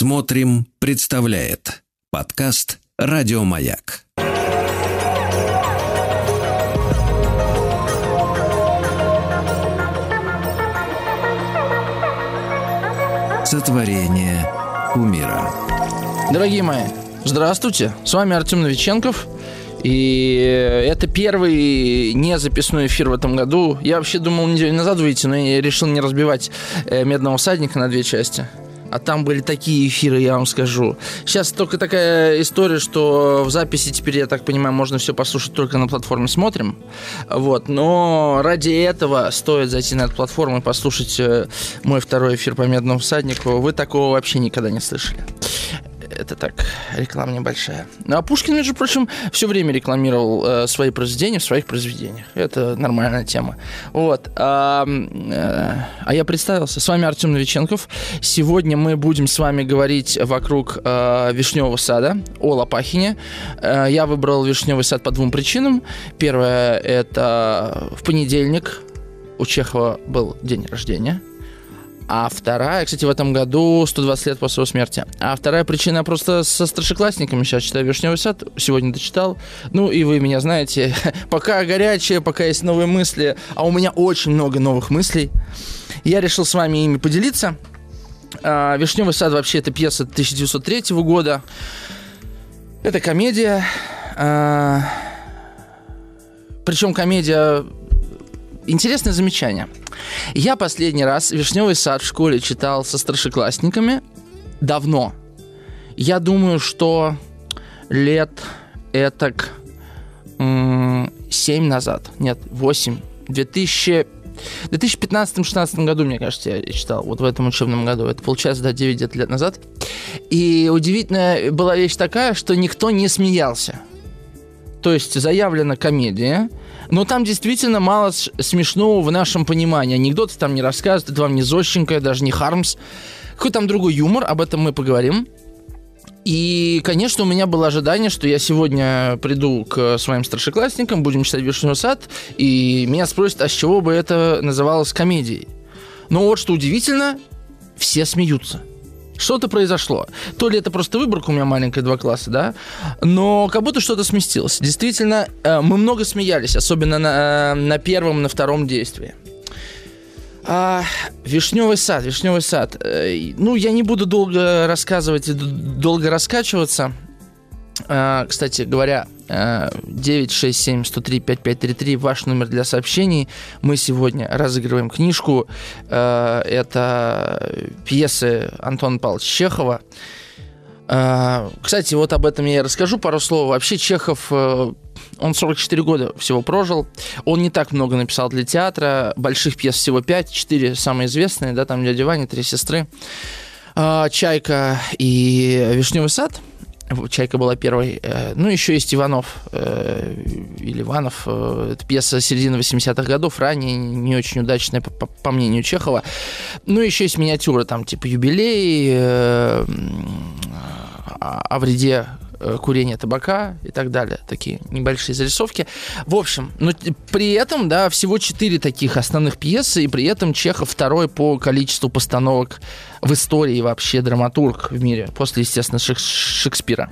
Смотрим, представляет подкаст Радиомаяк. Сотворение умира. Дорогие мои, здравствуйте. С вами Артем Новиченков. И это первый не записной эфир в этом году. Я вообще думал неделю назад выйти, но я решил не разбивать э, «Медного всадника» на две части. А там были такие эфиры, я вам скажу. Сейчас только такая история, что в записи теперь, я так понимаю, можно все послушать только на платформе «Смотрим». Вот. Но ради этого стоит зайти на эту платформу и послушать э, мой второй эфир по «Медному всаднику». Вы такого вообще никогда не слышали это так, реклама небольшая. Ну, а Пушкин, между прочим, все время рекламировал э, свои произведения в своих произведениях. Это нормальная тема. Вот. А, э, а я представился. С вами Артем Новиченков. Сегодня мы будем с вами говорить вокруг э, Вишневого сада о Лопахине. Э, я выбрал Вишневый сад по двум причинам. Первое – это в понедельник у Чехова был день рождения – а вторая, кстати, в этом году 120 лет после его смерти. А вторая причина просто со старшеклассниками. Сейчас читаю «Вишневый сад», сегодня дочитал. Ну, и вы меня знаете. пока горячее, пока есть новые мысли, а у меня очень много новых мыслей. Я решил с вами ими поделиться. А, «Вишневый сад» вообще это пьеса 1903 года. Это комедия. А, причем комедия Интересное замечание. Я последний раз «Вишневый сад» в школе читал со старшеклассниками давно. Я думаю, что лет этак 7 назад. Нет, 8. 2000... В 2015-2016 году, мне кажется, я читал, вот в этом учебном году. Это получается, да, 9 лет назад. И удивительная была вещь такая, что никто не смеялся. То есть заявлена комедия, но там действительно мало смешного в нашем понимании. Анекдоты там не рассказывают, это вам не Зощенко, даже не Хармс. Какой там другой юмор, об этом мы поговорим. И, конечно, у меня было ожидание, что я сегодня приду к своим старшеклассникам, будем читать «Вишневый сад», и меня спросят, а с чего бы это называлось комедией. Но вот что удивительно, все смеются. Что-то произошло. То ли это просто выборка у меня маленькая, два класса, да, но как будто что-то сместилось. Действительно, э, мы много смеялись, особенно на, э, на первом, на втором действии. А, вишневый сад, вишневый сад. Э, ну, я не буду долго рассказывать и долго раскачиваться. А, кстати говоря, 967 103 5533 ваш номер для сообщений. Мы сегодня разыгрываем книжку. А, это пьесы Антона Павловича Чехова. А, кстати, вот об этом я и расскажу пару слов. Вообще Чехов, э, он 44 года всего прожил. Он не так много написал для театра. Больших пьес всего 5, 4 самые известные, да, там «Дядя Ваня», «Три сестры». «Чайка» и «Вишневый сад». Чайка была первой. Э, ну, еще есть Иванов э, или Иванов. Э, это пьеса середины 80-х годов, ранее, не очень удачная, по, по мнению Чехова. Ну, еще есть миниатюры, там, типа юбилей, о вреде курения табака и так далее. Такие небольшие зарисовки. В общем, ну, при этом, да, всего четыре таких основных пьесы, и при этом Чехов второй по количеству постановок в истории вообще драматург в мире, после, естественно, Шекспира.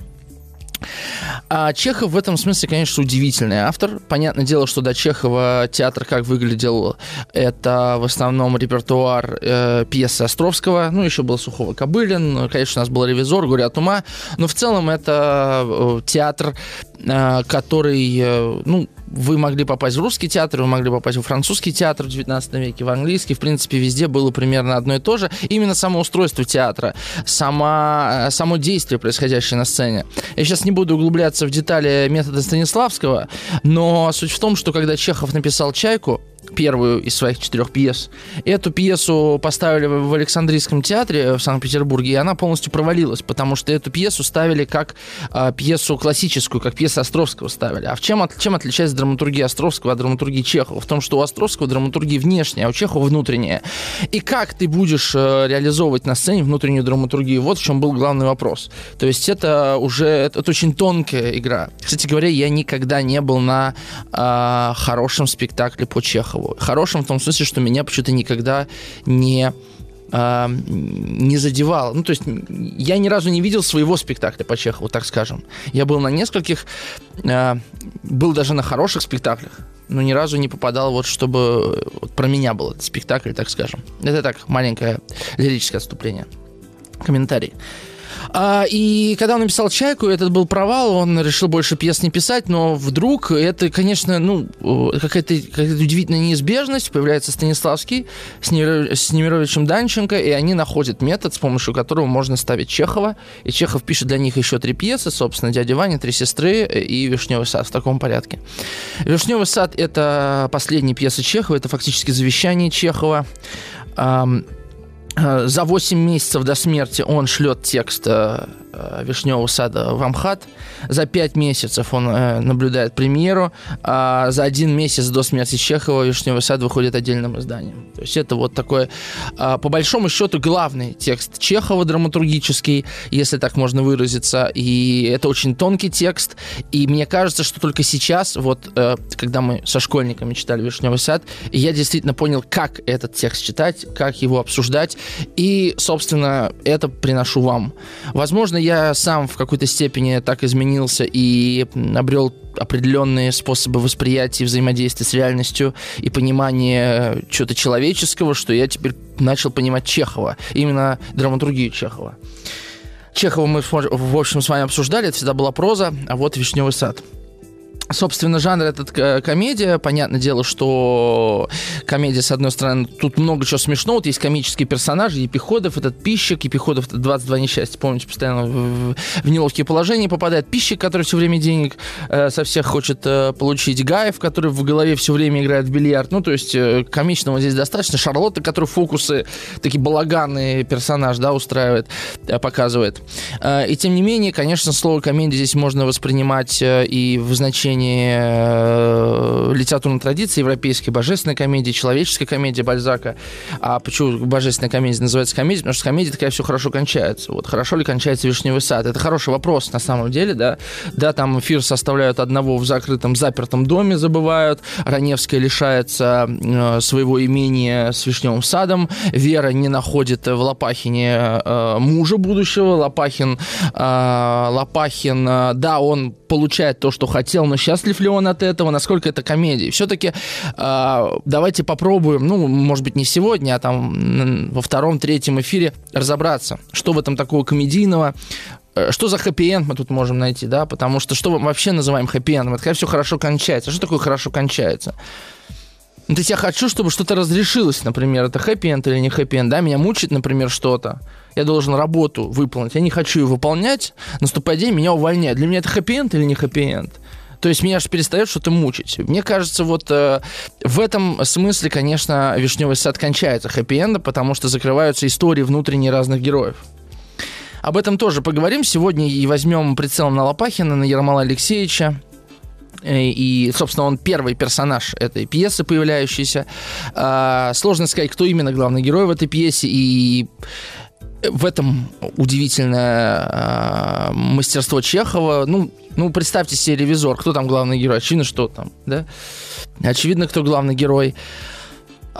А Чехов в этом смысле, конечно, удивительный автор. Понятное дело, что до Чехова театр как выглядел, это в основном репертуар э, пьесы Островского, ну, еще был Сухого Кобылин, конечно, у нас был «Ревизор», «Горе от ума», но в целом это э, театр, э, который, э, ну, вы могли попасть в русский театр, вы могли попасть в французский театр в 19 веке, в английский, в принципе, везде было примерно одно и то же. Именно само устройство театра, сама, э, само действие, происходящее на сцене. Я сейчас не буду углубляться в детали метода Станиславского, но суть в том, что когда Чехов написал «Чайку», первую из своих четырех пьес. Эту пьесу поставили в Александрийском театре в Санкт-Петербурге, и она полностью провалилась, потому что эту пьесу ставили как э, пьесу классическую, как пьесу Островского ставили. А в чем, от, чем отличается драматургия Островского от драматургии Чехова? В том, что у Островского драматургия внешняя, а у Чехова внутренняя. И как ты будешь э, реализовывать на сцене внутреннюю драматургию? Вот в чем был главный вопрос. То есть это уже это, это очень тонкая игра. Кстати говоря, я никогда не был на э, хорошем спектакле по Чехову. Хорошим в том смысле, что меня почему-то никогда не э, не задевало. Ну, то есть я ни разу не видел своего спектакля по Чехову, так скажем. Я был на нескольких, э, был даже на хороших спектаклях, но ни разу не попадал вот, чтобы вот про меня был этот спектакль, так скажем. Это так, маленькое лирическое отступление. Комментарий. А, и когда он написал «Чайку», этот был провал, он решил больше пьес не писать, но вдруг это, конечно, ну, какая-то какая удивительная неизбежность. Появляется Станиславский с, Немир... с Немировичем Данченко, и они находят метод, с помощью которого можно ставить Чехова. И Чехов пишет для них еще три пьесы, собственно, «Дядя Ваня», «Три сестры» и «Вишневый сад» в таком порядке. «Вишневый сад» — это последняя пьеса Чехова, это фактически завещание Чехова. Э, за 8 месяцев до смерти он шлет текст э, э, Вишневого сада в Амхат. За 5 месяцев он наблюдает премьеру. А за один месяц до смерти Чехова Вишневый сад выходит отдельным изданием. То есть это вот такой, по большому счету, главный текст Чехова драматургический, если так можно выразиться. И это очень тонкий текст. И мне кажется, что только сейчас, вот когда мы со школьниками читали Вишневый сад, я действительно понял, как этот текст читать, как его обсуждать. И, собственно, это приношу вам. Возможно, я сам в какой-то степени так изменился и обрел определенные способы восприятия и взаимодействия с реальностью и понимания чего-то человеческого, что я теперь начал понимать Чехова, именно драматургию Чехова. Чехова мы, в общем, с вами обсуждали, это всегда была проза, а вот «Вишневый сад». Собственно, жанр этот комедия. Понятное дело, что комедия, с одной стороны, тут много чего смешного. Вот есть комические персонажи. Епиходов, этот пищик. Епиходов, это 22 несчастья. Помните, постоянно в, в неловкие положения попадает. Пищик, который все время денег э, со всех хочет э, получить. Гаев, который в голове все время играет в бильярд. Ну, то есть э, комичного здесь достаточно. Шарлотта, который фокусы, такие балаганные персонаж, да, устраивает, э, показывает. Э, и тем не менее, конечно, слово комедия здесь можно воспринимать э, и в значении продолжении э, литературной традиции европейской, божественной комедии, человеческой комедии Бальзака. А почему божественная комедия называется комедией? Потому что комедия такая все хорошо кончается. Вот хорошо ли кончается «Вишневый сад»? Это хороший вопрос на самом деле, да. Да, там эфир составляют одного в закрытом, запертом доме, забывают. Раневская лишается э, своего имения с «Вишневым садом». Вера не находит в Лопахине э, мужа будущего. Лопахин, Лопахин, да, он получает то, что хотел, но счастлив ли он от этого, насколько это комедия. Все-таки э, давайте попробуем, ну, может быть, не сегодня, а там во втором, третьем эфире разобраться, что в этом такого комедийного, э, что за хэппи-энд мы тут можем найти, да, потому что что мы вообще называем хэппи-эндом? Это когда все хорошо кончается. Что такое хорошо кончается? Ну, то есть я хочу, чтобы что-то разрешилось, например, это хэппи-энд или не хэппи-энд, да, меня мучит, например, что-то, я должен работу выполнить, я не хочу ее выполнять, наступает день, меня увольняют. Для меня это хэппи-энд или не хэппи-энд? То есть меня же перестает что-то мучить. Мне кажется, вот э, в этом смысле, конечно, «Вишневый сад» кончается хэппи-эндом, потому что закрываются истории внутренние разных героев. Об этом тоже поговорим сегодня и возьмем прицел на Лопахина, на Ермола Алексеевича. Э, и, собственно, он первый персонаж этой пьесы, появляющийся. А, сложно сказать, кто именно главный герой в этой пьесе. И в этом удивительное э, мастерство Чехова. Ну, ну, представьте себе ревизор. Кто там главный герой? Очевидно, что там, да? Очевидно, кто главный герой.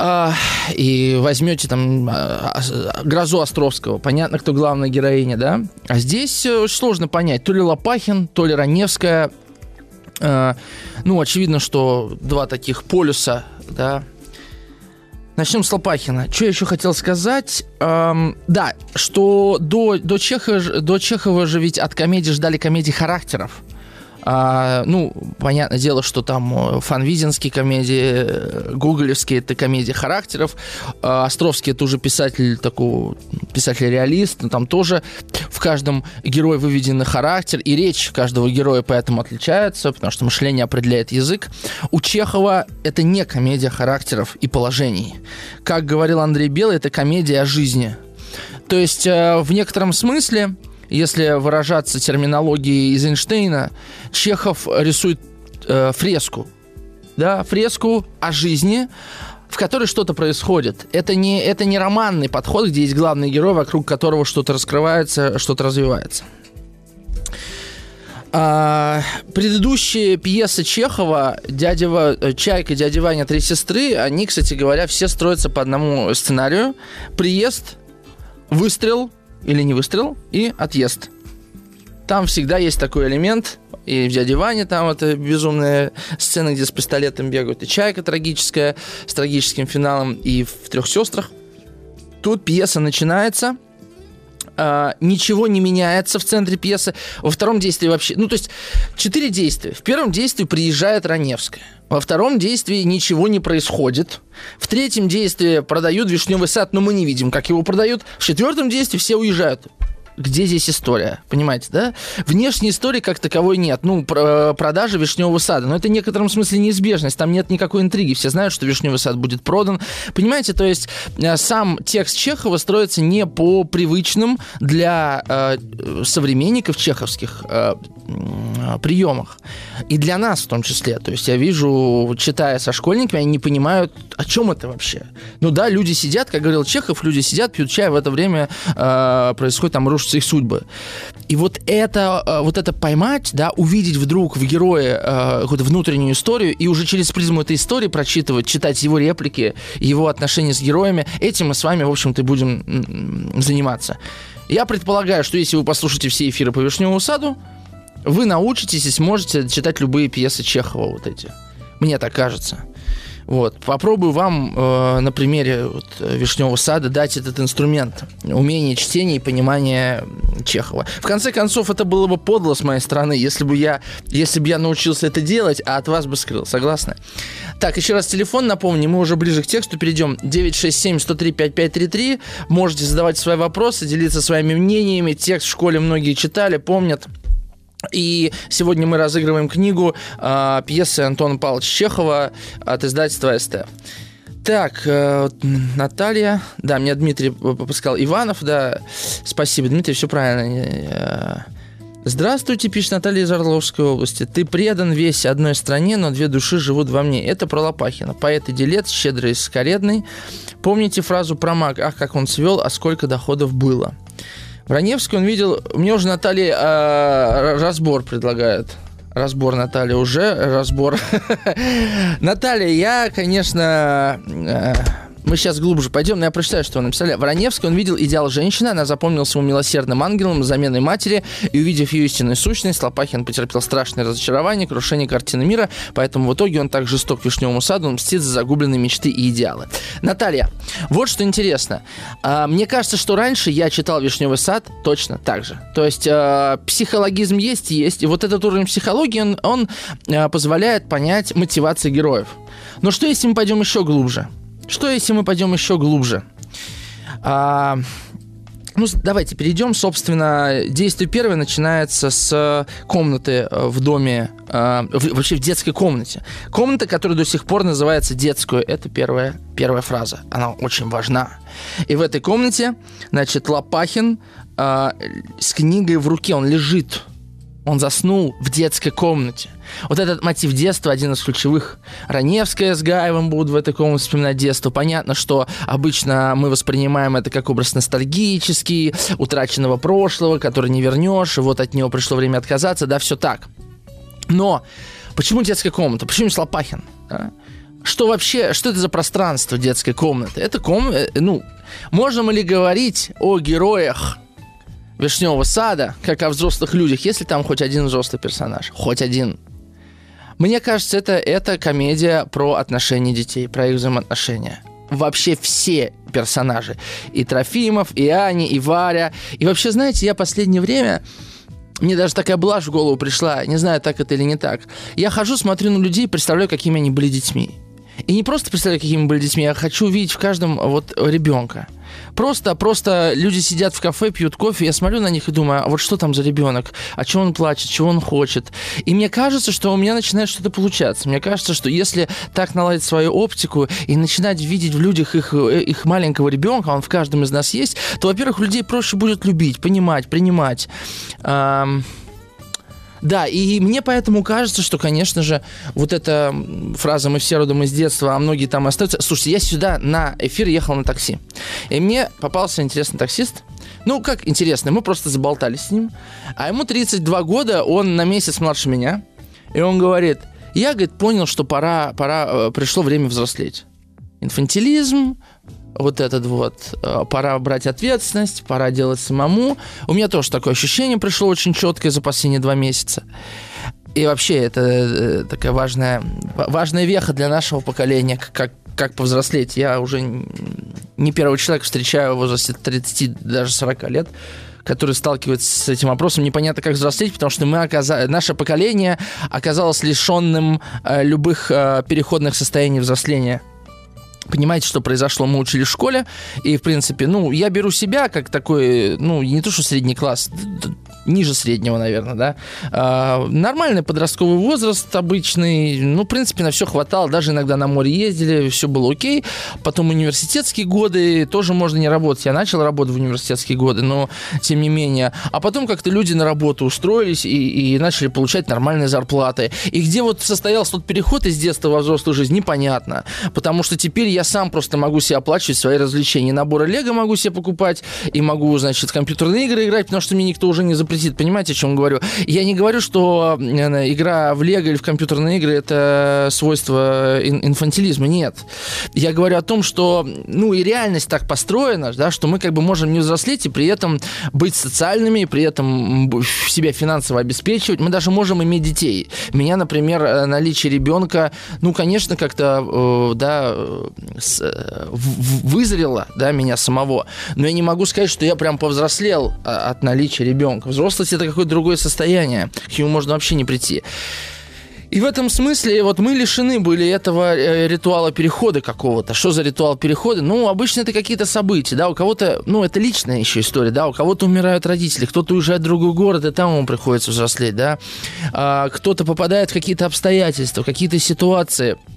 А, и возьмете там а, Грозу Островского, понятно, кто главная героиня, да? А здесь очень сложно понять, то ли Лопахин, то ли Раневская. А, ну, очевидно, что два таких полюса, да, Начнем с Лопахина. Что я еще хотел сказать? Эм, да, что до, до, Чехова, до Чехова же ведь от комедии ждали комедий характеров. А, ну, понятное дело, что там э, фанвизинские комедии, э, гуглевские это комедии характеров. А, Островский это уже писатель такой, писатель-реалист, но там тоже в каждом герое выведен характер, и речь каждого героя поэтому отличается, потому что мышление определяет язык. У Чехова это не комедия характеров и положений. Как говорил Андрей Белый, это комедия о жизни. То есть э, в некотором смысле если выражаться терминологией из Эйнштейна, Чехов рисует э, фреску, да, фреску о жизни, в которой что-то происходит. Это не, это не романный подход, где есть главный герой, вокруг которого что-то раскрывается, что-то развивается. А, предыдущие пьесы Чехова «Дядя э, «Чайка», «Дядя Ваня», «Три сестры», они, кстати говоря, все строятся по одному сценарию. Приезд – выстрел или не выстрел и отъезд. Там всегда есть такой элемент, и в «Дяде Ване» там это безумная сцена, где с пистолетом бегают, и «Чайка» трагическая, с трагическим финалом, и в «Трех сестрах». Тут пьеса начинается – э, ничего не меняется в центре пьесы. Во втором действии вообще... Ну, то есть, четыре действия. В первом действии приезжает Раневская. Во втором действии ничего не происходит. В третьем действии продают вишневый сад, но мы не видим, как его продают. В четвертом действии все уезжают где здесь история, понимаете, да? Внешней истории как таковой нет. Ну, про продажа вишневого сада. Но это в некотором смысле неизбежность. Там нет никакой интриги. Все знают, что вишневый сад будет продан. Понимаете, то есть э, сам текст Чехова строится не по привычным для э, современников чеховских э, приемах. И для нас в том числе. То есть я вижу, читая со школьниками, они не понимают, о чем это вообще. Ну да, люди сидят, как говорил Чехов, люди сидят, пьют чай, в это время э, происходит там рушится их судьбы. И вот это, э, вот это поймать, да, увидеть вдруг в герое э, какую-то внутреннюю историю и уже через призму этой истории прочитывать, читать его реплики, его отношения с героями, этим мы с вами, в общем-то, будем заниматься. Я предполагаю, что если вы послушаете все эфиры по Вишневому саду, вы научитесь и сможете читать любые пьесы Чехова вот эти. Мне так кажется. Вот. Попробую вам э, на примере вот, Вишневого сада дать этот инструмент. Умение чтения и понимания Чехова. В конце концов, это было бы подло с моей стороны, если бы я, если бы я научился это делать, а от вас бы скрыл. Согласны? Так, еще раз телефон напомню, мы уже ближе к тексту перейдем. 967-103-5533. Можете задавать свои вопросы, делиться своими мнениями. Текст в школе многие читали, помнят. И сегодня мы разыгрываем книгу э, пьесы Антона Павловича Чехова от издательства СТ. Так, э, Наталья, да, мне Дмитрий попускал Иванов, да, спасибо, Дмитрий, все правильно. Э, Здравствуйте, пишет Наталья из Орловской области. Ты предан весь одной стране, но две души живут во мне. Это про Лопахина. Поэт и делец, щедрый и скоредный. Помните фразу про маг? Ах, как он свел, а сколько доходов было. Раневский он видел... Мне уже Наталья э, разбор предлагает. Разбор, Наталья, уже разбор. Наталья, я, конечно... Э, мы сейчас глубже пойдем, но я прочитаю, что он написали. Вороневский, он видел идеал женщины, она запомнилась ему милосердным ангелом, заменой матери, и увидев ее истинную сущность, Лопахин потерпел страшное разочарование, крушение картины мира, поэтому в итоге он так жесток вишневому саду, он мстит за загубленные мечты и идеалы. Наталья, вот что интересно. А, мне кажется, что раньше я читал «Вишневый сад» точно так же. То есть а, психологизм есть, есть, и вот этот уровень психологии, он, он а, позволяет понять мотивации героев. Но что, если мы пойдем еще глубже? Что, если мы пойдем еще глубже? А, ну, давайте перейдем. Собственно, действие первое начинается с комнаты э, в доме, э, вообще в детской комнате. Комната, которая до сих пор называется детскую, это первая, первая фраза. Она очень важна. И в этой комнате, значит, Лопахин э, с книгой в руке, он лежит он заснул в детской комнате. Вот этот мотив детства один из ключевых. Раневская с Гаевым будут в этой комнате вспоминать детство. Понятно, что обычно мы воспринимаем это как образ ностальгический, утраченного прошлого, который не вернешь, и вот от него пришло время отказаться, да, все так. Но почему детская комната? Почему Слопахин? Да? Что вообще, что это за пространство детской комнаты? Это комната, э, ну, можем ли говорить о героях Вишневого сада, как о взрослых людях, если там хоть один взрослый персонаж. Хоть один. Мне кажется, это, это комедия про отношения детей, про их взаимоотношения. Вообще все персонажи. И Трофимов, и Аня, и Варя. И вообще, знаете, я последнее время... Мне даже такая блажь в голову пришла, не знаю, так это или не так. Я хожу, смотрю на людей, представляю, какими они были детьми. И не просто представляю, какими были детьми, я хочу увидеть в каждом вот ребенка. Просто, просто люди сидят в кафе, пьют кофе, я смотрю на них и думаю, а вот что там за ребенок? А чего он плачет? Чего он хочет? И мне кажется, что у меня начинает что-то получаться. Мне кажется, что если так наладить свою оптику и начинать видеть в людях их, их маленького ребенка, он в каждом из нас есть, то, во-первых, людей проще будет любить, понимать, принимать. Да, и мне поэтому кажется, что, конечно же, вот эта фраза «мы все родом из детства», а многие там остаются. Слушайте, я сюда на эфир ехал на такси, и мне попался интересный таксист. Ну, как интересный, мы просто заболтались с ним. А ему 32 года, он на месяц младше меня, и он говорит, я, говорит, понял, что пора, пора, э, пришло время взрослеть. Инфантилизм, вот этот вот, э, пора брать ответственность, пора делать самому. У меня тоже такое ощущение пришло очень четкое за последние два месяца. И вообще это э, такая важная, важная веха для нашего поколения, как, как повзрослеть. Я уже не первый человек встречаю в возрасте 30, даже 40 лет, который сталкивается с этим вопросом, непонятно, как взрослеть, потому что мы оказали, наше поколение оказалось лишенным э, любых э, переходных состояний взросления. Понимаете, что произошло? Мы учили в школе, и, в принципе, ну, я беру себя как такой, ну, не то, что средний класс, ниже среднего, наверное, да. А, нормальный подростковый возраст обычный, ну, в принципе, на все хватало, даже иногда на море ездили, все было окей. Потом университетские годы, тоже можно не работать. Я начал работать в университетские годы, но тем не менее. А потом как-то люди на работу устроились и, и начали получать нормальные зарплаты. И где вот состоялся тот переход из детства во взрослую жизнь, непонятно. Потому что теперь я сам просто могу себе оплачивать свои развлечения. Наборы Лего могу себе покупать, и могу, значит, компьютерные игры играть, потому что мне никто уже не запретит. Понимаете, о чем говорю? Я не говорю, что э, игра в Лего или в компьютерные игры это свойство инфантилизма. Нет. Я говорю о том, что ну и реальность так построена, да, что мы как бы можем не взрослеть и при этом быть социальными, и при этом себя финансово обеспечивать. Мы даже можем иметь детей. Меня, например, э, наличие ребенка, ну, конечно, как-то, э, да, вызрело, да, меня самого. Но я не могу сказать, что я прям повзрослел а, от наличия ребенка. Взрослость это какое-то другое состояние, к нему можно вообще не прийти. И в этом смысле вот мы лишены были этого э, ритуала перехода какого-то. Что за ритуал перехода? Ну, обычно это какие-то события, да, у кого-то, ну, это личная еще история, да, у кого-то умирают родители, кто-то уезжает в другой город, и там ему приходится взрослеть, да, а, кто-то попадает в какие-то обстоятельства, в какие-то ситуации –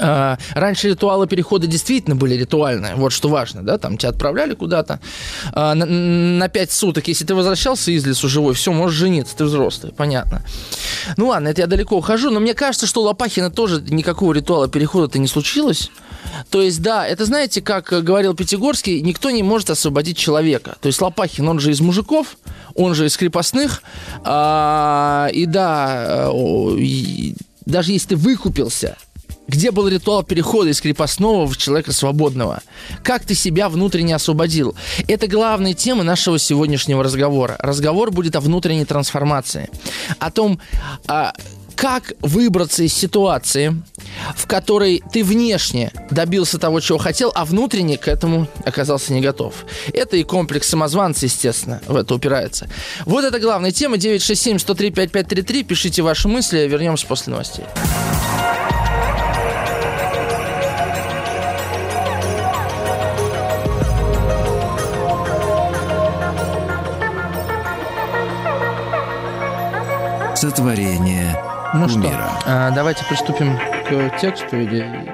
раньше ритуалы перехода действительно были ритуальные, вот что важно, да, там тебя отправляли куда-то а, на, на 5 суток, если ты возвращался из лесу живой, все, можешь жениться, ты взрослый, понятно. Ну ладно, это я далеко ухожу, но мне кажется, что у Лопахина тоже никакого ритуала перехода-то не случилось. То есть, да, это знаете, как говорил Пятигорский, никто не может освободить человека. То есть Лопахин, он же из мужиков, он же из крепостных, а, и да, и, даже если ты выкупился, где был ритуал перехода из крепостного в человека свободного? Как ты себя внутренне освободил? Это главная тема нашего сегодняшнего разговора. Разговор будет о внутренней трансформации. О том, а, как выбраться из ситуации, в которой ты внешне добился того, чего хотел, а внутренне к этому оказался не готов. Это и комплекс самозванца, естественно, в это упирается. Вот это главная тема. 967-103-5533. Пишите ваши мысли. Вернемся после новостей. Сотворение ну мира. что, а, давайте приступим к тексту. Или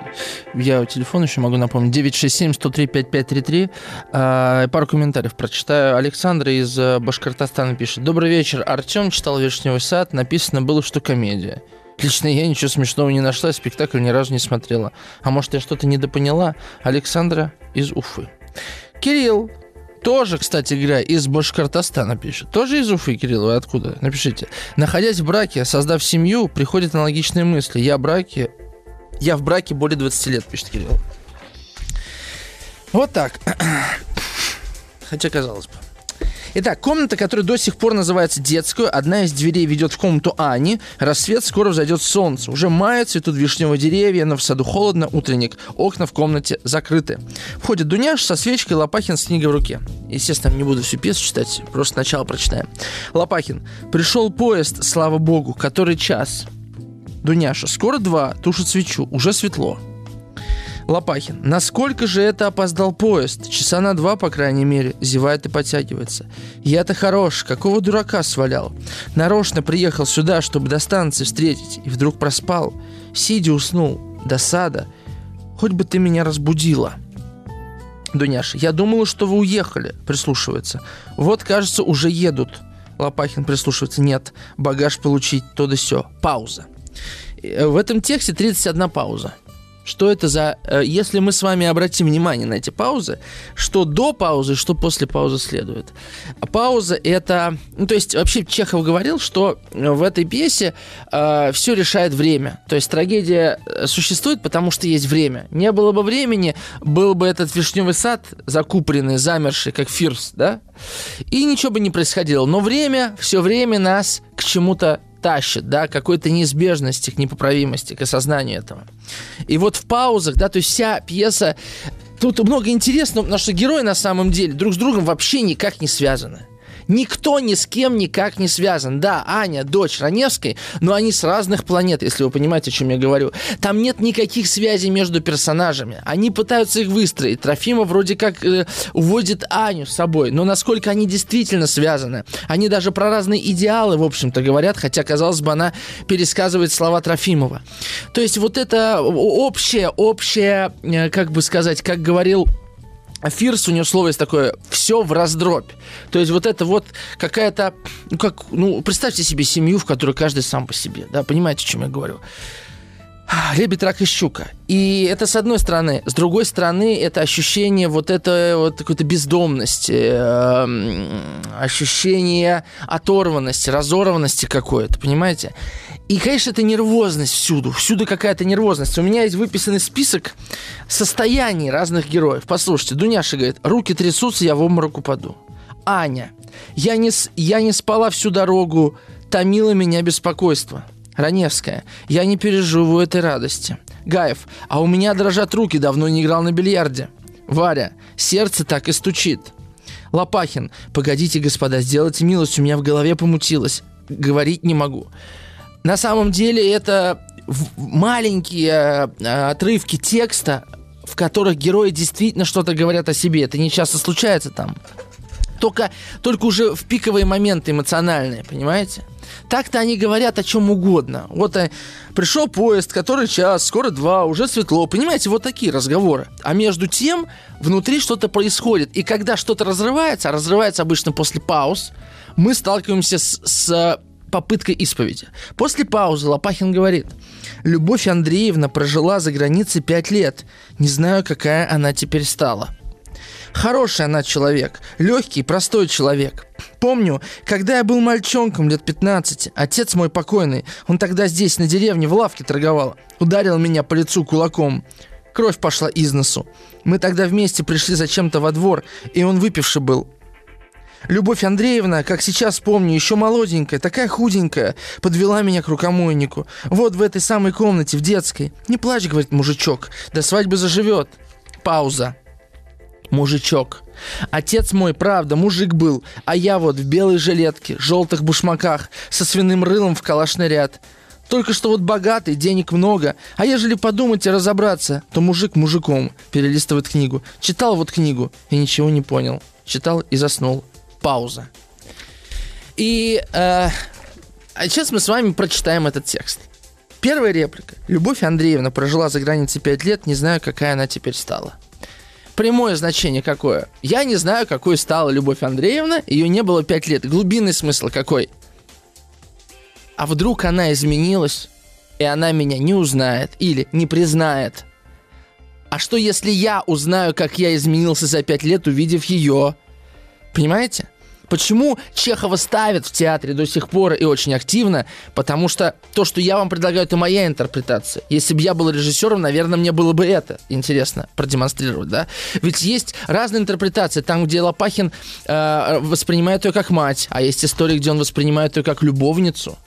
я телефон еще могу напомнить. 967-103-5533. А, пару комментариев прочитаю. Александр из э, Башкортостана пишет. Добрый вечер. Артем читал «Вишневый сад». Написано было, что комедия. Лично я ничего смешного не нашла, спектакль ни разу не смотрела. А может, я что-то недопоняла? Александра из Уфы. Кирилл тоже, кстати говоря, из Башкортостана пишет. Тоже из Уфы, Кирилл, вы откуда? Напишите. Находясь в браке, создав семью, приходят аналогичные мысли. Я в браке... Я в браке более 20 лет, пишет Кирилл. Вот так. Хотя, казалось бы. Итак, комната, которая до сих пор называется детскую. Одна из дверей ведет в комнату Ани. Рассвет, скоро взойдет солнце. Уже мая, цветут вишневые деревья, но в саду холодно, утренник. Окна в комнате закрыты. Входит Дуняш со свечкой, Лопахин с книгой в руке. Естественно, не буду всю пьесу читать, просто начало прочитаем. Лопахин. Пришел поезд, слава богу, который час. Дуняша. Скоро два, тушит свечу, уже светло. Лопахин. Насколько же это опоздал поезд? Часа на два, по крайней мере. Зевает и подтягивается. Я-то хорош. Какого дурака свалял? Нарочно приехал сюда, чтобы до станции встретить. И вдруг проспал. Сидя уснул. Досада. Хоть бы ты меня разбудила. Дуняша. Я думала, что вы уехали. Прислушивается. Вот, кажется, уже едут. Лопахин прислушивается. Нет. Багаж получить. То да сё. Пауза. Э, в этом тексте 31 пауза. Что это за... Э, если мы с вами обратим внимание на эти паузы, что до паузы, что после паузы следует. А пауза это... Ну, то есть вообще Чехов говорил, что в этой пьесе э, все решает время. То есть трагедия э, существует, потому что есть время. Не было бы времени, был бы этот вишневый сад закупленный, замерший, как фирс, да? И ничего бы не происходило. Но время, все время нас к чему-то тащит, да, какой-то неизбежности, к непоправимости, к осознанию этого. И вот в паузах, да, то есть вся пьеса, тут много интересного, потому что герои на самом деле друг с другом вообще никак не связаны. Никто ни с кем никак не связан. Да, Аня, дочь Раневской, но они с разных планет, если вы понимаете, о чем я говорю. Там нет никаких связей между персонажами. Они пытаются их выстроить. Трофима вроде как э, уводит Аню с собой. Но насколько они действительно связаны? Они даже про разные идеалы, в общем-то, говорят, хотя, казалось бы, она пересказывает слова Трофимова. То есть вот это общее, общее, э, как бы сказать, как говорил а Фирс, у него слово есть такое «все в раздробь». То есть вот это вот какая-то, ну как, ну представьте себе семью, в которой каждый сам по себе, да, понимаете, о чем я говорю? Лебедь, рак и щука. И это с одной стороны. С другой стороны, это ощущение вот этой вот какой-то бездомности, э, ощущение оторванности, разорванности какой-то, понимаете? И, конечно, это нервозность всюду. Всюду какая-то нервозность. У меня есть выписанный список состояний разных героев. Послушайте, Дуняша говорит, руки трясутся, я в обморок упаду. Аня, я не, я не спала всю дорогу, томило меня беспокойство. Раневская, я не переживу этой радости. Гаев, а у меня дрожат руки, давно не играл на бильярде. Варя, сердце так и стучит. Лопахин, погодите, господа, сделайте милость, у меня в голове помутилось. Говорить не могу. На самом деле это маленькие э, отрывки текста, в которых герои действительно что-то говорят о себе. Это не часто случается там. Только, только уже в пиковые моменты эмоциональные, понимаете? Так-то они говорят о чем угодно. Вот э, пришел поезд, который час, скоро два, уже светло. Понимаете, вот такие разговоры. А между тем внутри что-то происходит. И когда что-то разрывается, а разрывается обычно после пауз, мы сталкиваемся с, с попыткой исповеди. После паузы Лопахин говорит, Любовь Андреевна прожила за границей пять лет. Не знаю, какая она теперь стала. Хороший она человек, легкий, простой человек. Помню, когда я был мальчонком лет 15, отец мой покойный, он тогда здесь, на деревне, в лавке торговал, ударил меня по лицу кулаком. Кровь пошла из носу. Мы тогда вместе пришли зачем-то во двор, и он выпивший был. Любовь Андреевна, как сейчас помню, еще молоденькая, такая худенькая, подвела меня к рукомойнику. Вот в этой самой комнате, в детской. Не плачь, говорит мужичок, до свадьбы заживет. Пауза. Мужичок. Отец мой, правда, мужик был, а я вот в белой жилетке, желтых бушмаках, со свиным рылом в калашный ряд. Только что вот богатый, денег много. А ежели подумать и разобраться, то мужик мужиком перелистывает книгу. Читал вот книгу и ничего не понял. Читал и заснул пауза. И э, сейчас мы с вами прочитаем этот текст. Первая реплика. Любовь Андреевна прожила за границей 5 лет, не знаю, какая она теперь стала. Прямое значение какое? Я не знаю, какой стала Любовь Андреевна, ее не было 5 лет. Глубинный смысл какой? А вдруг она изменилась, и она меня не узнает или не признает? А что если я узнаю, как я изменился за 5 лет, увидев ее? Понимаете? Почему Чехова ставят в театре до сих пор и очень активно? Потому что то, что я вам предлагаю, это моя интерпретация. Если бы я был режиссером, наверное, мне было бы это интересно продемонстрировать, да? Ведь есть разные интерпретации. Там, где Лопахин э, воспринимает ее как мать, а есть истории, где он воспринимает ее как любовницу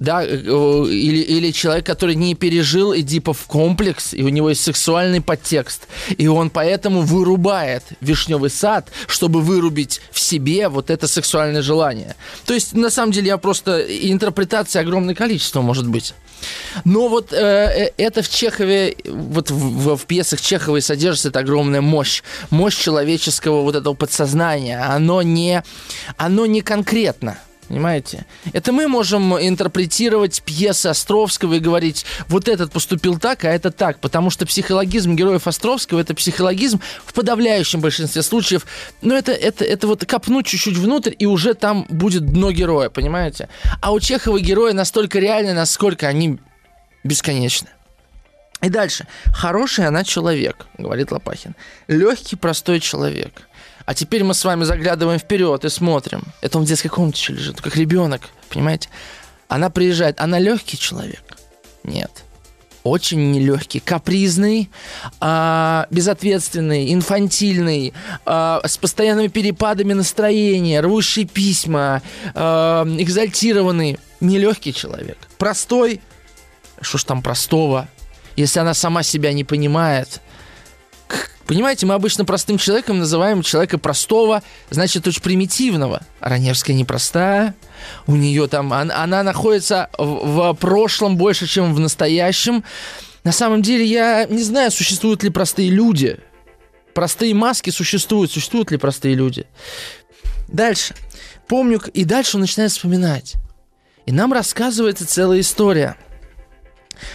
да, э, или, или человек, который не пережил Эдипов комплекс, и у него есть сексуальный подтекст, и он поэтому вырубает вишневый сад, чтобы вырубить в себе вот это сексуальное желание. То есть, на самом деле, я просто интерпретации огромное количество может быть. Но вот э, э это в Чехове, вот в, в пьесах Чеховой содержится эта огромная мощь, мощь человеческого вот этого подсознания. Оно не, оно не конкретно. Понимаете? Это мы можем интерпретировать пьесы Островского и говорить, вот этот поступил так, а это так. Потому что психологизм героев Островского это психологизм в подавляющем большинстве случаев. Но это, это, это вот копнуть чуть-чуть внутрь, и уже там будет дно героя, понимаете? А у Чехова герои настолько реальны, насколько они бесконечны. И дальше. Хороший она человек, говорит Лопахин. Легкий, простой человек. А теперь мы с вами заглядываем вперед и смотрим. Это он в детской комнате лежит, как ребенок, понимаете? Она приезжает, она легкий человек? Нет. Очень нелегкий, капризный, а, безответственный, инфантильный, а, с постоянными перепадами настроения, рвущий письма, а, экзальтированный, нелегкий человек. Простой, что ж там простого, если она сама себя не понимает. Понимаете, мы обычно простым человеком называем человека простого, значит, очень примитивного. Раневская непростая, у нее там, она, она находится в, в прошлом больше, чем в настоящем. На самом деле, я не знаю, существуют ли простые люди. Простые маски существуют, существуют ли простые люди. Дальше. Помню, и дальше он начинает вспоминать. И нам рассказывается целая история –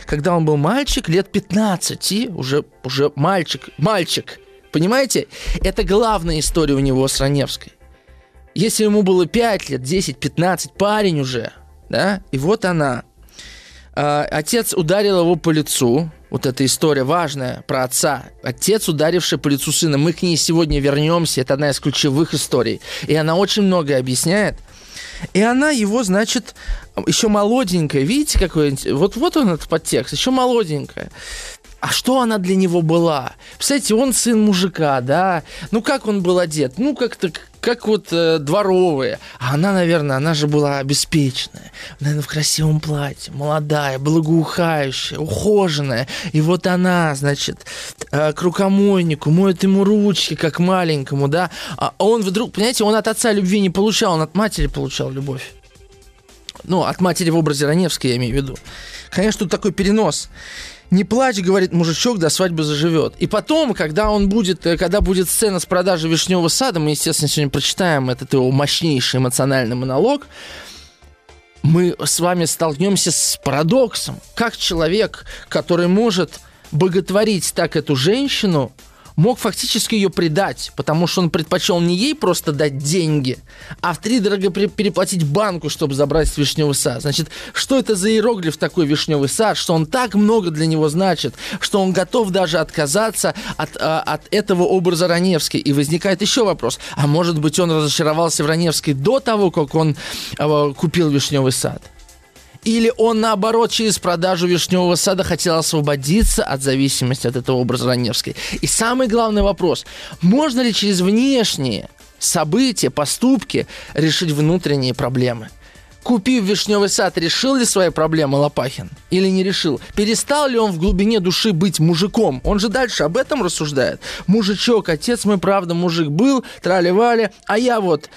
когда он был мальчик, лет 15, уже, уже мальчик, мальчик, понимаете? Это главная история у него с Раневской. Если ему было 5 лет, 10, 15, парень уже, да, и вот она. А, отец ударил его по лицу, вот эта история важная про отца. Отец, ударивший по лицу сына. Мы к ней сегодня вернемся. Это одна из ключевых историй. И она очень многое объясняет. И она его, значит, еще молоденькая. Видите, какой... Вот, вот он этот подтекст. Еще молоденькая. А что она для него была? Представляете, он сын мужика, да? Ну, как он был одет? Ну, как-то как вот э, дворовые. А она, наверное, она же была обеспеченная. Наверное, в красивом платье, молодая, благоухающая, ухоженная. И вот она, значит, э, к рукомойнику, моет ему ручки, как маленькому, да? А он вдруг, понимаете, он от отца любви не получал, он от матери получал любовь. Ну, от матери в образе Раневской, я имею в виду. Конечно, тут такой перенос. Не плачь, говорит мужичок, до свадьбы заживет. И потом, когда он будет, э, когда будет сцена с продажей вишневого сада, мы, естественно, сегодня прочитаем этот его мощнейший эмоциональный монолог, мы с вами столкнемся с парадоксом. Как человек, который может боготворить так эту женщину, мог фактически ее предать, потому что он предпочел не ей просто дать деньги, а в три дорого переплатить банку, чтобы забрать вишневый сад. Значит, что это за иероглиф такой вишневый сад, что он так много для него значит, что он готов даже отказаться от, а, от этого образа Раневской. И возникает еще вопрос, а может быть он разочаровался в Раневской до того, как он а, купил вишневый сад? Или он, наоборот, через продажу вишневого сада хотел освободиться от зависимости от этого образа Раневской? И самый главный вопрос, можно ли через внешние события, поступки решить внутренние проблемы? Купив вишневый сад, решил ли свои проблемы Лопахин? Или не решил? Перестал ли он в глубине души быть мужиком? Он же дальше об этом рассуждает. Мужичок, отец мой, правда, мужик был, трали-вали, а я вот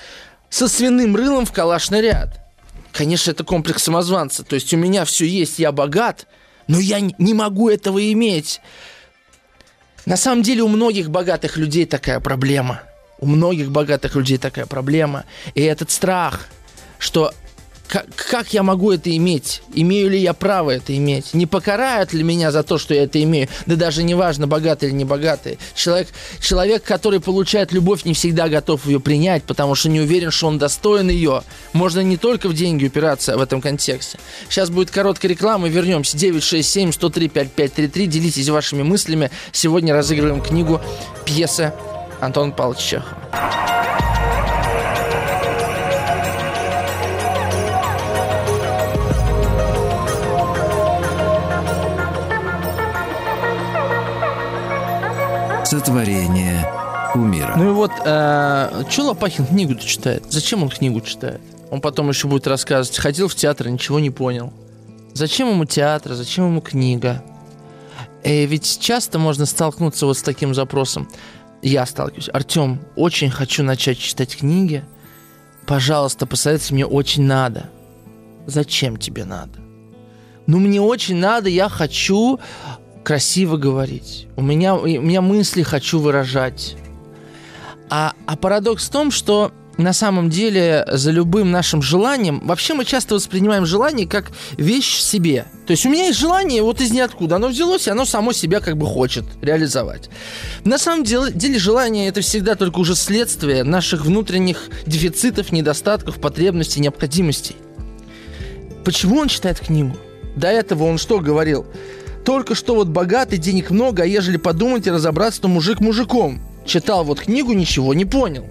со свиным рылом в калашный ряд. Конечно, это комплекс самозванца. То есть у меня все есть, я богат, но я не могу этого иметь. На самом деле у многих богатых людей такая проблема. У многих богатых людей такая проблема. И этот страх, что как, как я могу это иметь? Имею ли я право это иметь? Не покарают ли меня за то, что я это имею? Да даже не важно, богатый или не богатый. Человек, человек, который получает любовь, не всегда готов ее принять, потому что не уверен, что он достоин ее. Можно не только в деньги упираться в этом контексте. Сейчас будет короткая реклама, вернемся. 967 103 5533. Делитесь вашими мыслями. Сегодня разыгрываем книгу пьесы Антона Павловича Чехова. Сотворение умира. Ну и вот, э, что Лопахин книгу-то читает? Зачем он книгу читает? Он потом еще будет рассказывать. Ходил в театр, ничего не понял. Зачем ему театр? Зачем ему книга? И э, ведь часто можно столкнуться вот с таким запросом. Я сталкиваюсь. Артем, очень хочу начать читать книги. Пожалуйста, посоветуйте, мне очень надо. Зачем тебе надо? Ну, мне очень надо, я хочу красиво говорить. У меня, у меня мысли хочу выражать. А, а парадокс в том, что на самом деле за любым нашим желанием, вообще мы часто воспринимаем желание как вещь в себе. То есть у меня есть желание вот из ниоткуда, оно взялось, и оно само себя как бы хочет реализовать. На самом деле, деле желание это всегда только уже следствие наших внутренних дефицитов, недостатков, потребностей, необходимостей. Почему он читает книгу? До этого он что говорил? Только что вот богатый, денег много, а ежели подумать и разобраться, то мужик мужиком. Читал вот книгу, ничего не понял.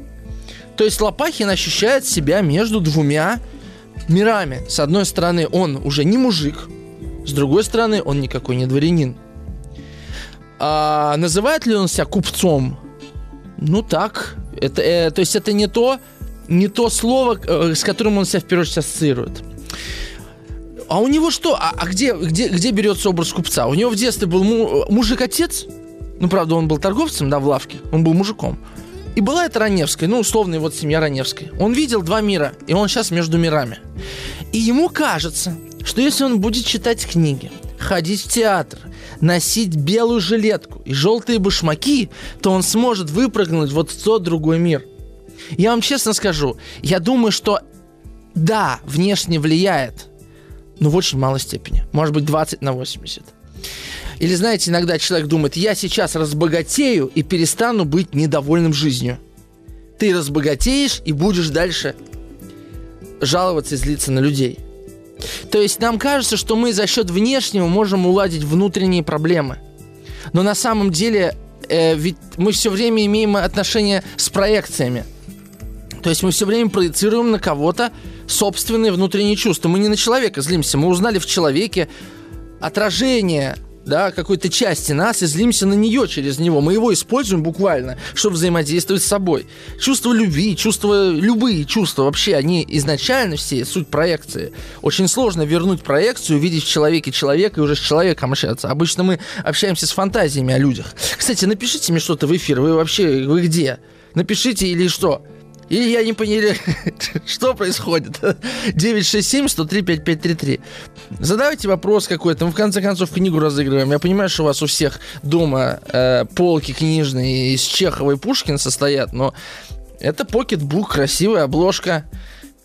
То есть Лопахин ощущает себя между двумя мирами. С одной стороны, он уже не мужик, с другой стороны, он никакой не дворянин. А называет ли он себя купцом? Ну так. Это, э, то есть это не то, не то слово, э, с которым он себя в первую очередь ассоциирует. А у него что? А, а где, где, где берется образ купца? У него в детстве был му, мужик-отец. Ну, правда, он был торговцем, да, в лавке. Он был мужиком. И была это Раневская, ну, условно, вот семья Раневской. Он видел два мира, и он сейчас между мирами. И ему кажется, что если он будет читать книги, ходить в театр, носить белую жилетку и желтые башмаки, то он сможет выпрыгнуть вот в тот другой мир. Я вам честно скажу, я думаю, что да, внешне влияет, но в очень малой степени. Может быть, 20 на 80. Или, знаете, иногда человек думает, я сейчас разбогатею и перестану быть недовольным жизнью. Ты разбогатеешь и будешь дальше жаловаться и злиться на людей. То есть нам кажется, что мы за счет внешнего можем уладить внутренние проблемы. Но на самом деле э, ведь мы все время имеем отношение с проекциями. То есть мы все время проецируем на кого-то собственные внутренние чувства. Мы не на человека злимся, мы узнали в человеке отражение да, какой-то части нас и злимся на нее через него. Мы его используем буквально, чтобы взаимодействовать с собой. Чувство любви, чувства, любые чувства вообще, они изначально все суть проекции. Очень сложно вернуть проекцию, увидеть в человеке человека и уже с человеком общаться. Обычно мы общаемся с фантазиями о людях. Кстати, напишите мне что-то в эфир. Вы вообще, вы где? Напишите или что? Или я не поняли, что происходит. 967-103-5533. Задавайте вопрос какой-то. Мы в конце концов книгу разыгрываем. Я понимаю, что у вас у всех дома э, полки книжные из Чехова и Пушкина состоят, но это покетбук, красивая обложка.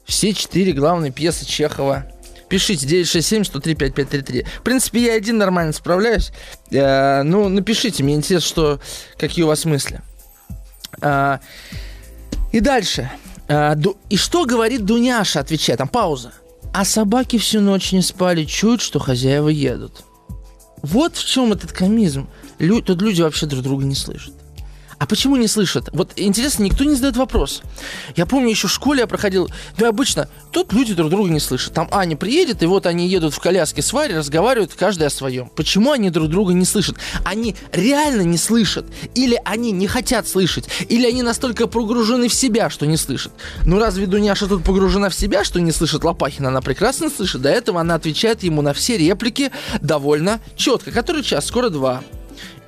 Все четыре главные пьесы Чехова. Пишите 967-103-5533. В принципе, я один нормально справляюсь. Э, ну, напишите, мне интересно, что, какие у вас мысли. Э, и дальше. А, и что говорит Дуняша, отвечает, там пауза. А собаки всю ночь не спали, чуют, что хозяева едут. Вот в чем этот комизм. Лю- тут люди вообще друг друга не слышат. А почему не слышат? Вот интересно, никто не задает вопрос. Я помню, еще в школе я проходил, да обычно, тут люди друг друга не слышат. Там Аня приедет, и вот они едут в коляске с Варей, разговаривают каждый о своем. Почему они друг друга не слышат? Они реально не слышат. Или они не хотят слышать. Или они настолько погружены в себя, что не слышат. Ну разве Дуняша тут погружена в себя, что не слышит Лопахина? Она прекрасно слышит. До этого она отвечает ему на все реплики довольно четко. Который час? Скоро два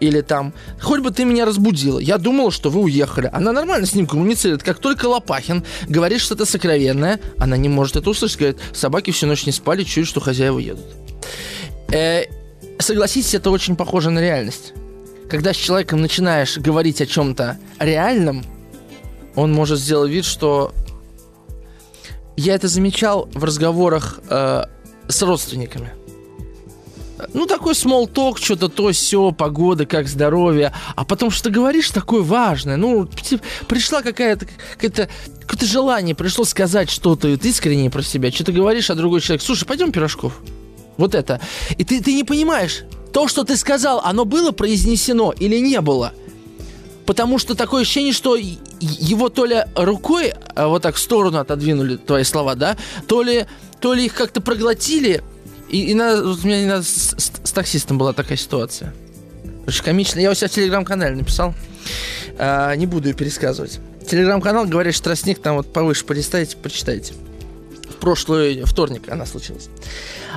или там, хоть бы ты меня разбудила, я думала, что вы уехали. Она нормально с ним коммуницирует. Как только Лопахин говорит что-то сокровенное, она не может это услышать. Говорит, собаки всю ночь не спали, чуют, что хозяева едут. Э, согласитесь, это очень похоже на реальность. Когда с человеком начинаешь говорить о чем-то реальном, он может сделать вид, что... Я это замечал в разговорах э, с родственниками – ну, такой talk, что-то то, все, погода, как здоровье. А потом что говоришь такое важное. Ну, пришла какая-то, какая-то, какое-то желание, пришло сказать что-то искреннее про себя. Что-то говоришь, а другой человек, слушай, пойдем пирожков. Вот это. И ты, ты не понимаешь, то, что ты сказал, оно было произнесено или не было. Потому что такое ощущение, что его то ли рукой а вот так в сторону отодвинули твои слова, да, то ли, то ли их как-то проглотили, и, и на, у меня на, с, с таксистом была такая ситуация. Очень комично. Я у себя в телеграм-канале написал. А, не буду ее пересказывать. Телеграм-канал, говорит, что тростник, там вот повыше полистайте, почитайте. В прошлый вторник она случилась.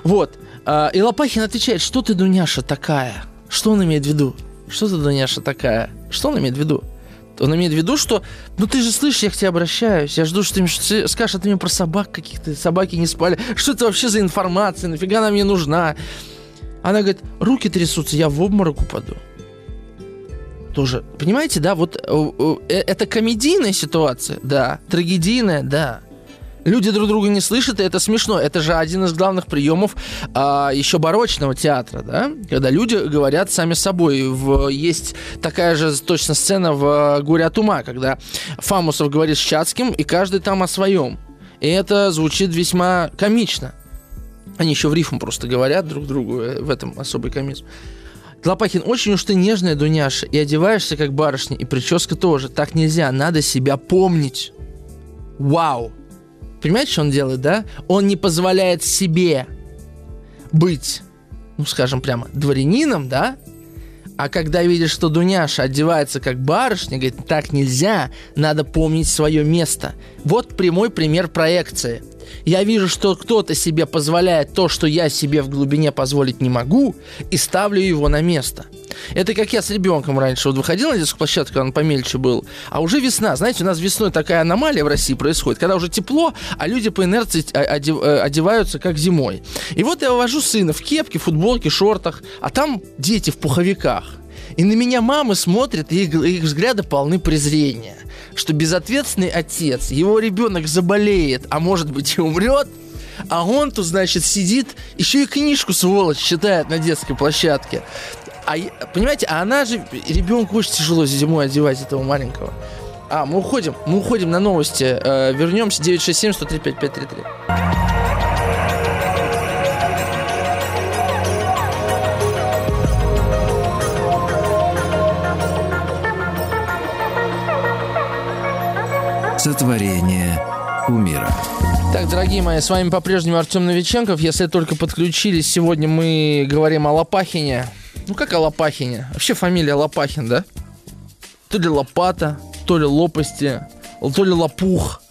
Вот. А, и Лопахин отвечает, что ты, Дуняша, такая? Что он имеет в виду? Что ты, Дуняша, такая? Что он имеет в виду? Он имеет в виду, что, ну ты же слышишь, я к тебе обращаюсь, я жду, что ты мне скажешь, а ты мне про собак каких-то, собаки не спали. Что это вообще за информация, нафига она мне нужна? Она говорит, руки трясутся, я в обморок упаду. Тоже, понимаете, да, вот э, э, это комедийная ситуация, да, трагедийная, да люди друг друга не слышат, и это смешно. Это же один из главных приемов а, еще барочного театра, да? Когда люди говорят сами собой. В, есть такая же точно сцена в «Горе от ума», когда Фамусов говорит с Чацким, и каждый там о своем. И это звучит весьма комично. Они еще в рифму просто говорят друг другу, э, в этом особый комизм. Лопахин, очень уж ты нежная, Дуняша, и одеваешься как барышня, и прическа тоже. Так нельзя, надо себя помнить. Вау! Понимаете, что он делает, да? Он не позволяет себе быть, ну, скажем прямо, дворянином, да? А когда видишь, что Дуняша одевается как барышня, говорит, так нельзя, надо помнить свое место. Вот прямой пример проекции – я вижу, что кто-то себе позволяет то, что я себе в глубине позволить не могу, и ставлю его на место. Это как я с ребенком раньше вот выходил на детскую площадку, он помельче был, а уже весна. Знаете, у нас весной такая аномалия в России происходит, когда уже тепло, а люди по инерции э, одеваются как зимой. И вот я вывожу сына в кепке, футболке, шортах, а там дети в пуховиках. И на меня мамы смотрят, и их, их взгляды полны презрения что безответственный отец, его ребенок заболеет, а может быть и умрет, а он тут, значит, сидит, еще и книжку, сволочь, читает на детской площадке. А, понимаете, а она же, ребенку очень тяжело зимой одевать этого маленького. А, мы уходим, мы уходим на новости. Э, вернемся, 967 103 5533. Сотворение умира. Так, дорогие мои, с вами по-прежнему Артем Новиченков. Если только подключились, сегодня мы говорим о Лопахине. Ну, как о Лопахине? Вообще фамилия Лопахин, да? То ли Лопата, то ли Лопасти, то ли Лопух.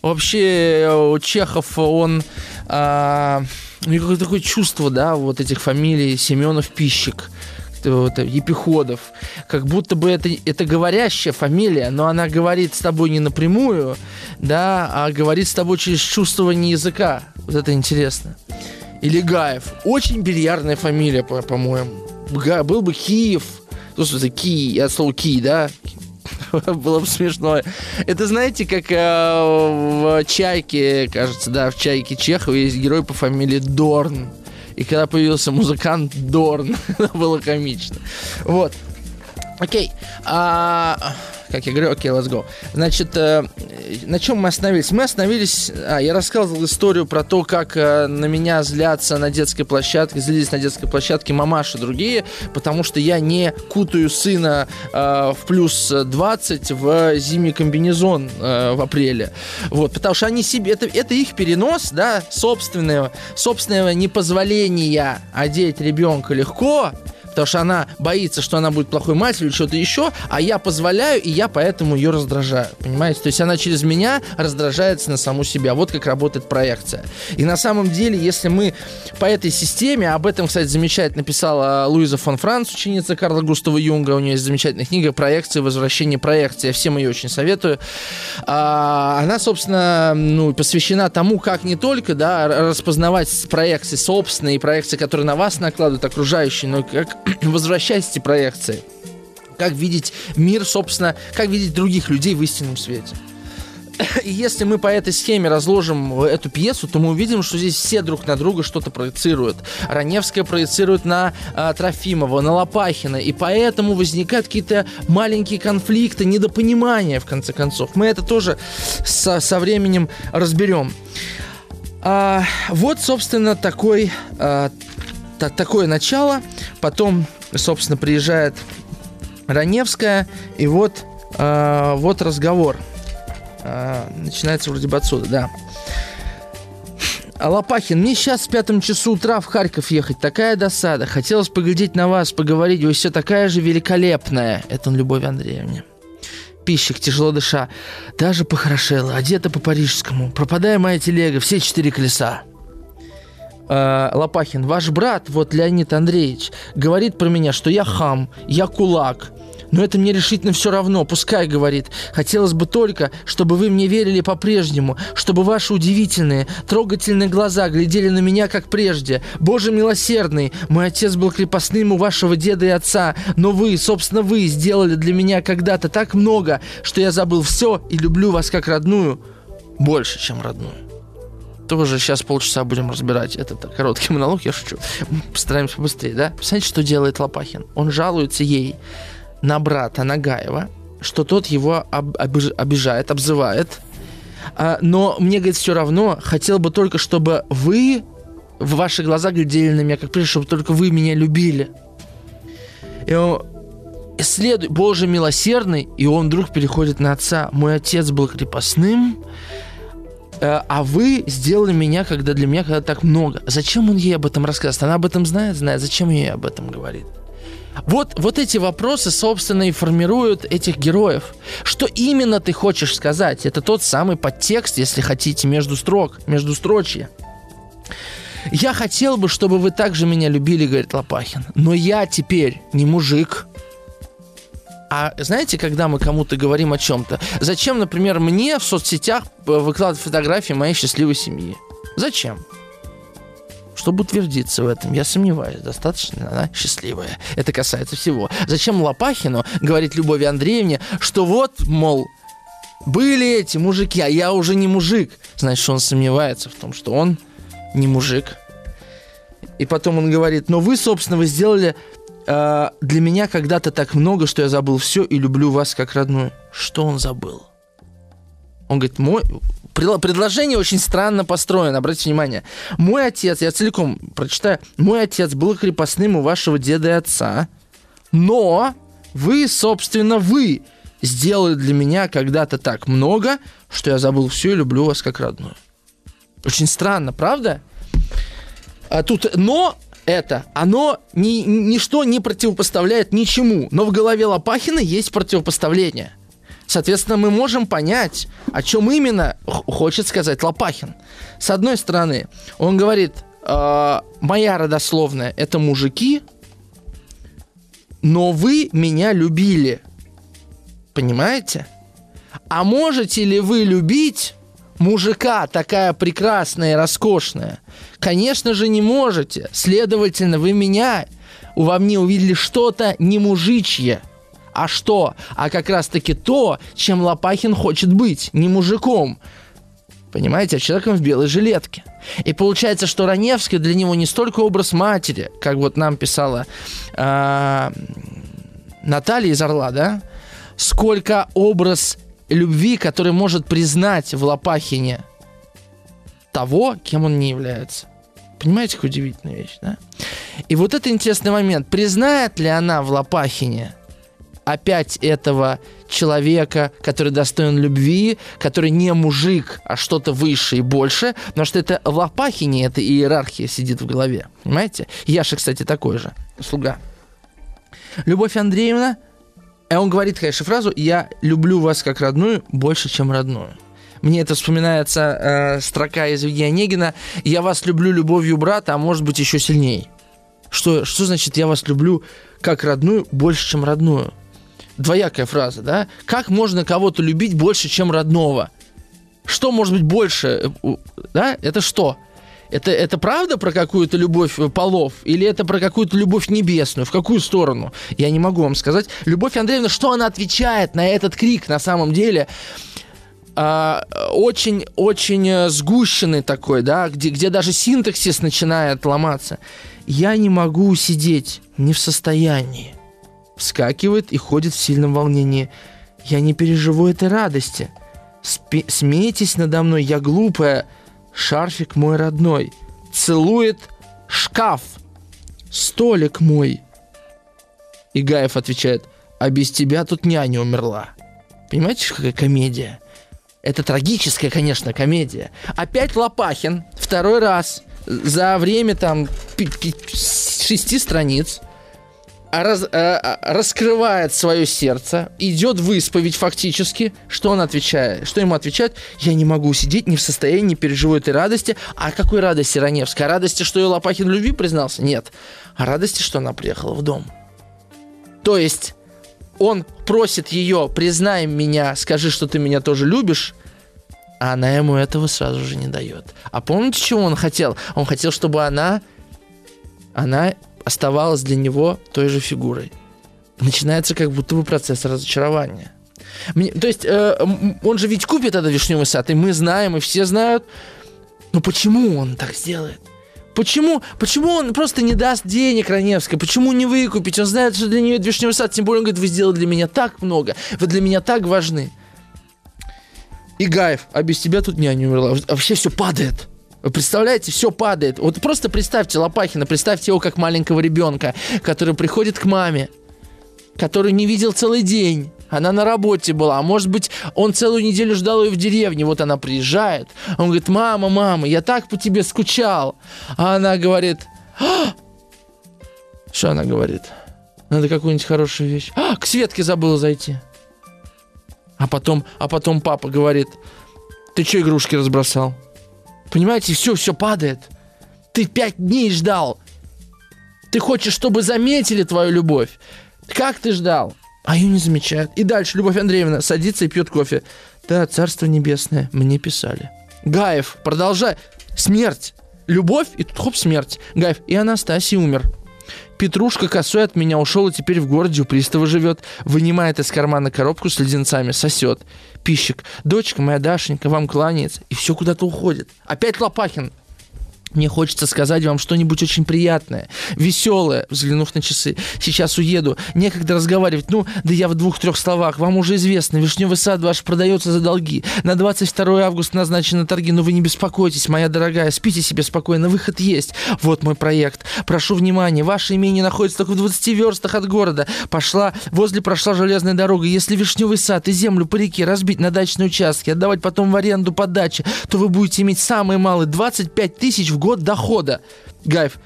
Вообще, э, Чехов, он... А, у него такое чувство, да, вот этих фамилий Семенов Пищик вот, Епиходов, как будто бы это, это говорящая фамилия, но она говорит с тобой не напрямую, да, а говорит с тобой через чувствование языка. Вот это интересно. Или Гаев. Очень бильярдная фамилия, по- по-моему. Был бы Киев. Ну, что это Ки, от слова Ки, да? Было бы смешно. Это знаете, как э, в «Чайке», кажется, да, в «Чайке» Чехова есть герой по фамилии Дорн. И когда появился музыкант Дорн, было комично. Вот. Окей. А, как я говорю, окей, let's go. Значит, э, на чем мы остановились? Мы остановились... А, я рассказывал историю про то, как э, на меня злятся на детской площадке, злились на детской площадке мамаши другие, потому что я не кутаю сына э, в плюс 20 в зимний комбинезон э, в апреле. Вот, потому что они себе... Это, это их перенос, да, собственного, собственного непозволения одеть ребенка легко, потому что она боится, что она будет плохой матерью или что-то еще, а я позволяю, и я поэтому ее раздражаю. Понимаете? То есть она через меня раздражается на саму себя. Вот как работает проекция. И на самом деле, если мы по этой системе, об этом, кстати, замечательно написала Луиза фон Франц, ученица Карла Густава Юнга, у нее есть замечательная книга «Проекция. Возвращение проекции». Я всем ее очень советую. А, она, собственно, ну, посвящена тому, как не только да, распознавать проекции собственные, проекции, которые на вас накладывают окружающие, но как возвращать эти проекции. Как видеть мир, собственно, как видеть других людей в истинном свете. И если мы по этой схеме разложим эту пьесу, то мы увидим, что здесь все друг на друга что-то проецируют. Раневская проецирует на а, Трофимова, на Лопахина, и поэтому возникают какие-то маленькие конфликты, недопонимания, в конце концов. Мы это тоже со, со временем разберем. А, вот, собственно, такой, а, та, такое начало. Потом, собственно, приезжает Раневская, и вот, э, вот разговор. Э, начинается вроде бы отсюда, да. Лопахин, мне сейчас в пятом часу утра в Харьков ехать. Такая досада. Хотелось поглядеть на вас, поговорить. Вы все такая же великолепная. Это он Любовь Андреевне. Пищик, тяжело дыша. Даже похорошела, одета по-парижскому. Пропадая моя телега, все четыре колеса. Э, Лопахин, ваш брат, вот Леонид Андреевич, говорит про меня, что я хам, я кулак. Но это мне решительно все равно, пускай говорит. Хотелось бы только, чтобы вы мне верили по-прежнему, чтобы ваши удивительные, трогательные глаза глядели на меня, как прежде. Боже милосердный, мой отец был крепостным у вашего деда и отца, но вы, собственно, вы сделали для меня когда-то так много, что я забыл все и люблю вас как родную, больше, чем родную тоже сейчас полчаса будем разбирать этот короткий монолог, я шучу. Постараемся быстрее, да? Представляете, что делает Лопахин? Он жалуется ей на брата Нагаева, что тот его об, обижает, обзывает. А, но мне, говорит, все равно, хотел бы только, чтобы вы в ваши глаза глядели на меня, как прежде, чтобы только вы меня любили. И он, исследуй, Боже милосердный, и он вдруг переходит на отца. Мой отец был крепостным, а вы сделали меня, когда для меня когда так много. Зачем он ей об этом рассказывает? Она об этом знает, знает. Зачем ей об этом говорит? Вот, вот эти вопросы, собственно, и формируют этих героев. Что именно ты хочешь сказать? Это тот самый подтекст, если хотите, между строк, между строчья. Я хотел бы, чтобы вы также меня любили, говорит Лопахин. Но я теперь не мужик. А знаете, когда мы кому-то говорим о чем-то, зачем, например, мне в соцсетях э, выкладывать фотографии моей счастливой семьи? Зачем? чтобы утвердиться в этом. Я сомневаюсь, достаточно она счастливая. Это касается всего. Зачем Лопахину говорить Любови Андреевне, что вот, мол, были эти мужики, а я уже не мужик. Значит, он сомневается в том, что он не мужик. И потом он говорит, но вы, собственно, вы сделали э, для меня когда-то так много, что я забыл все и люблю вас как родную. Что он забыл? Он говорит, мой, предложение очень странно построено, обратите внимание. Мой отец, я целиком прочитаю, мой отец был крепостным у вашего деда и отца, но вы, собственно, вы сделали для меня когда-то так много, что я забыл все и люблю вас как родную. Очень странно, правда? А тут но это, оно ни, ничто не противопоставляет ничему. Но в голове Лопахина есть противопоставление – Соответственно, мы можем понять, о чем именно хочет сказать Лопахин. С одной стороны, он говорит, э, моя родословная это мужики, но вы меня любили. Понимаете? А можете ли вы любить мужика такая прекрасная и роскошная? Конечно же, не можете. Следовательно, вы меня во мне увидели что-то не мужичье – а что? А как раз-таки то, чем Лопахин хочет быть, не мужиком. Понимаете, а человеком в белой жилетке. И получается, что Раневский для него не столько образ матери, как вот нам писала э, Наталья из Орла, да, сколько образ любви, который может признать в Лопахине того, кем он не является. Понимаете, какая удивительная вещь, да? И вот это интересный момент. Признает ли она в Лопахине опять этого человека, который достоин любви, который не мужик, а что-то выше и больше, потому что это в Лопахине, эта иерархия сидит в голове. Понимаете? Яша, кстати, такой же. Слуга. Любовь Андреевна, и он говорит, конечно, фразу «Я люблю вас как родную больше, чем родную». Мне это вспоминается э, строка из Евгения Онегина «Я вас люблю любовью брата, а может быть еще сильнее». Что, что значит «я вас люблю как родную больше, чем родную»? двоякая фраза, да? Как можно кого-то любить больше, чем родного? Что может быть больше, э, да? Это что? Это, это правда про какую-то любовь э, полов? Или это про какую-то любовь небесную? В какую сторону? Я не могу вам сказать. Любовь Андреевна, что она отвечает на этот крик на самом деле? очень-очень а, сгущенный такой, да, где, где даже синтаксис начинает ломаться. Я не могу сидеть, не в состоянии вскакивает и ходит в сильном волнении. «Я не переживу этой радости. Спи- смейтесь надо мной, я глупая. Шарфик мой родной. Целует шкаф. Столик мой». И Гаев отвечает, «А без тебя тут няня умерла». Понимаете, какая комедия? Это трагическая, конечно, комедия. Опять Лопахин, второй раз, за время там шести страниц – раз, э, раскрывает свое сердце, идет в исповедь фактически, что он отвечает? Что ему отвечает? Я не могу сидеть, не в состоянии, не переживу этой радости. А какой радости Раневской? О радости, что и Лопахин в любви признался? Нет. О радости, что она приехала в дом. То есть он просит ее, признай меня, скажи, что ты меня тоже любишь, а она ему этого сразу же не дает. А помните, чего он хотел? Он хотел, чтобы она, она оставалась для него той же фигурой. Начинается как будто бы процесс разочарования. Мне, то есть э, он же ведь купит этот вишневый сад, и мы знаем, и все знают. Но почему он так сделает? Почему, почему он просто не даст денег Раневской? Почему не выкупить? Он знает, что для нее вишневый сад. Тем более он говорит, вы сделали для меня так много. Вы для меня так важны. И Гаев, а без тебя тут няня умерла. Вообще все падает. Вы представляете, все падает. Вот просто представьте Лопахина, представьте его как маленького ребенка, который приходит к маме, который не видел целый день. Она на работе была, а может быть, он целую неделю ждал ее в деревне. Вот она приезжает, он говорит, мама, мама, я так по тебе скучал. А она говорит, а! что она говорит? Надо какую-нибудь хорошую вещь. А, к Светке забыла зайти. А потом, а потом папа говорит, ты что игрушки разбросал? Понимаете, все, все падает. Ты пять дней ждал. Ты хочешь, чтобы заметили твою любовь. Как ты ждал? А ее не замечают. И дальше Любовь Андреевна садится и пьет кофе. Да, царство небесное, мне писали. Гаев, продолжай. Смерть. Любовь, и тут хоп, смерть. Гаев, и Анастасий умер. Петрушка косой от меня ушел и теперь в городе у пристава живет. Вынимает из кармана коробку с леденцами, сосет. Пищик, дочка моя Дашенька вам кланяется. И все куда-то уходит. Опять Лопахин. Мне хочется сказать вам что-нибудь очень приятное, веселое, взглянув на часы. Сейчас уеду, некогда разговаривать. Ну, да я в двух-трех словах. Вам уже известно, вишневый сад ваш продается за долги. На 22 августа назначены торги, но вы не беспокойтесь, моя дорогая, спите себе спокойно, выход есть. Вот мой проект. Прошу внимания, ваше имение находится только в 20 верстах от города. Пошла, возле прошла железная дорога. Если вишневый сад и землю по реке разбить на дачные участки, отдавать потом в аренду по даче, то вы будете иметь самые малые 25 тысяч в год дохода. Гаев,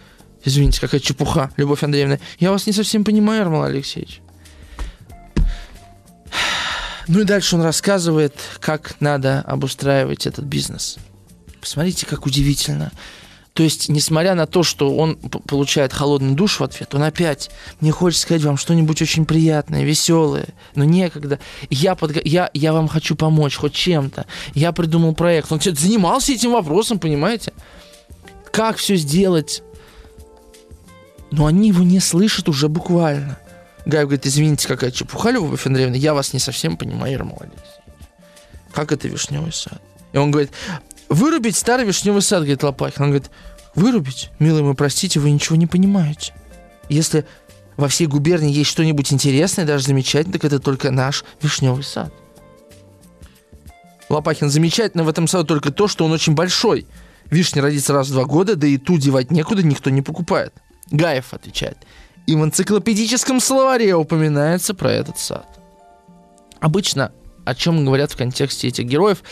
извините, какая чепуха, Любовь Андреевна. Я вас не совсем понимаю, Ермол Алексеевич. Ну и дальше он рассказывает, как надо обустраивать этот бизнес. Посмотрите, как удивительно. То есть, несмотря на то, что он получает холодный душ в ответ, он опять, мне хочется сказать вам что-нибудь очень приятное, веселое, но некогда. Я, под, я, я вам хочу помочь хоть чем-то. Я придумал проект. Он занимался этим вопросом, понимаете? Как все сделать. Но они его не слышат уже буквально. Гай говорит, извините, какая чепуха, Любовь Андреевна, я вас не совсем понимаю, Ермол Алексеевич. Как это вишневый сад? И он говорит, вырубить старый вишневый сад, говорит Лопахин. Он говорит, вырубить? Милый мой, простите, вы ничего не понимаете. Если во всей губернии есть что-нибудь интересное, даже замечательное, так это только наш вишневый сад. Лопахин замечательно в этом саду только то, что он очень большой – Вишня родится раз в два года, да и ту девать некуда, никто не покупает. Гаев отвечает. И в энциклопедическом словаре упоминается про этот сад. Обычно о чем говорят в контексте этих героев.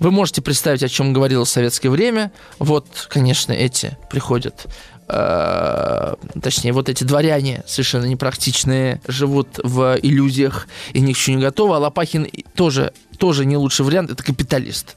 Вы можете представить, о чем говорило советское время. Вот, конечно, эти приходят, э, точнее, вот эти дворяне совершенно непрактичные, живут в иллюзиях и ни к чему не готовы. А Лопахин тоже, тоже не лучший вариант, это капиталист.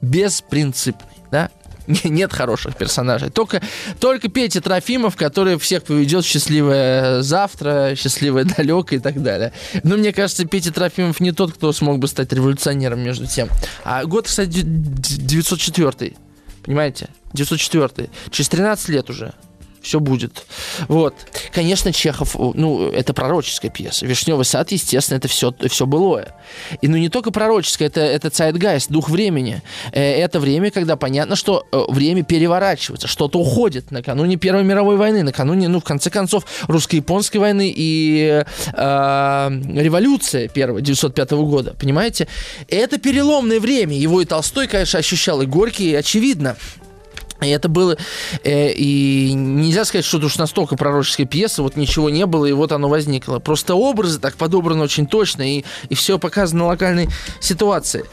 Беспринципный да? Нет хороших персонажей. Только, только Петя Трофимов, который всех поведет счастливое завтра, счастливое далекое и так далее. Но мне кажется, Петя Трофимов не тот, кто смог бы стать революционером между тем. А год, кстати, 904. Понимаете? 904. Через 13 лет уже все будет. Вот. Конечно, Чехов, ну, это пророческая пьеса. Вишневый сад, естественно, это все, все былое. И ну не только пророческое, это, это Zeitgeist, дух времени. Э, это время, когда понятно, что э, время переворачивается, что-то уходит накануне Первой мировой войны, накануне, ну, в конце концов, русско-японской войны и э, революция первая, 905 года, понимаете? Это переломное время. Его и Толстой, конечно, ощущал, и Горький, очевидно. И это было... Э, и нельзя сказать, что это уж настолько пророческая пьеса, вот ничего не было, и вот оно возникло. Просто образы так подобраны очень точно, и, и все показано на локальной ситуации.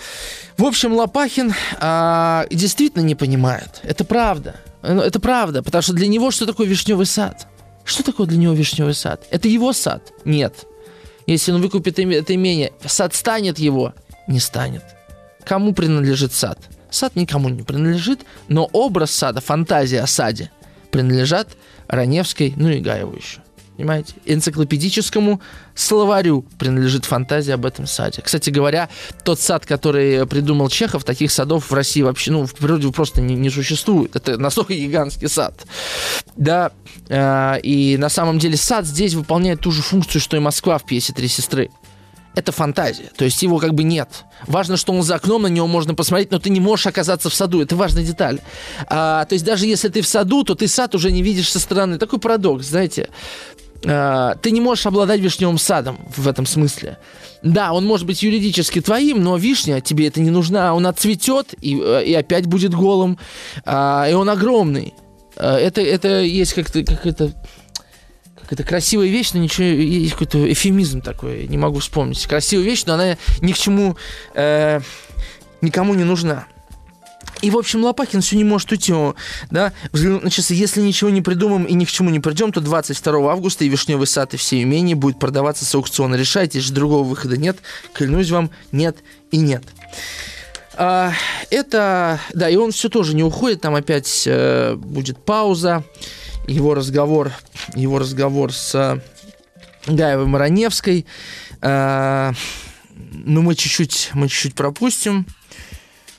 В общем, Лопахин а, действительно не понимает. Это правда. Ну, это правда, потому что для него что такое вишневый сад? Что такое для него вишневый сад? Это его сад? Нет. Если он выкупит это имение, сад станет его? Не станет. Кому принадлежит сад? Сад никому не принадлежит, но образ сада, фантазия о саде принадлежат Раневской, ну и Гаеву еще. Понимаете? Энциклопедическому словарю принадлежит фантазия об этом саде. Кстати говоря, тот сад, который придумал Чехов, таких садов в России вообще, ну, в природе просто не, не существует. Это настолько гигантский сад. Да, э, и на самом деле сад здесь выполняет ту же функцию, что и Москва в пьесе «Три сестры» это фантазия. То есть его как бы нет. Важно, что он за окном, на него можно посмотреть, но ты не можешь оказаться в саду. Это важная деталь. А, то есть даже если ты в саду, то ты сад уже не видишь со стороны. Такой парадокс, знаете. э, ты не можешь обладать вишневым садом в этом смысле. Да, он может быть юридически твоим, но вишня тебе это не нужна. Он отцветет и, э, и опять будет голым. А, и он огромный. А, это, это есть как-то как это как это красивая вещь, но ничего, есть какой-то эфемизм такой, не могу вспомнить. Красивая вещь, но она ни к чему, э, никому не нужна. И, в общем, Лопахин все не может уйти. Да? Взглянув на часы, если ничего не придумаем и ни к чему не придем, то 22 августа и Вишневый сад и все имения будет продаваться с аукциона. Решайте, же другого выхода нет. Клянусь вам, нет и нет. А, это, да, и он все тоже не уходит, там опять э, будет пауза. Его разговор, его разговор с Гаевой Мараневской. А, ну, мы чуть-чуть, мы чуть-чуть пропустим.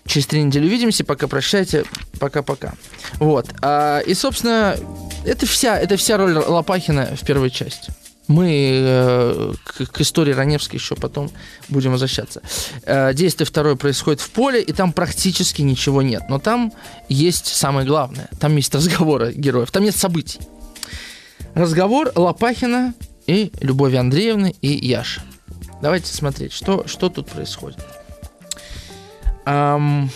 Через три недели увидимся. Пока прощайте. Пока-пока. Вот. А, и, собственно, это вся, это вся роль Лопахина в первой части. Мы э, к, истории Раневской еще потом будем возвращаться. Э, действие второе происходит в поле, и там практически ничего нет. Но там есть самое главное. Там есть разговоры героев. Там нет событий. Разговор Лопахина и Любови Андреевны и Яши. Давайте смотреть, что, что тут происходит. Эм,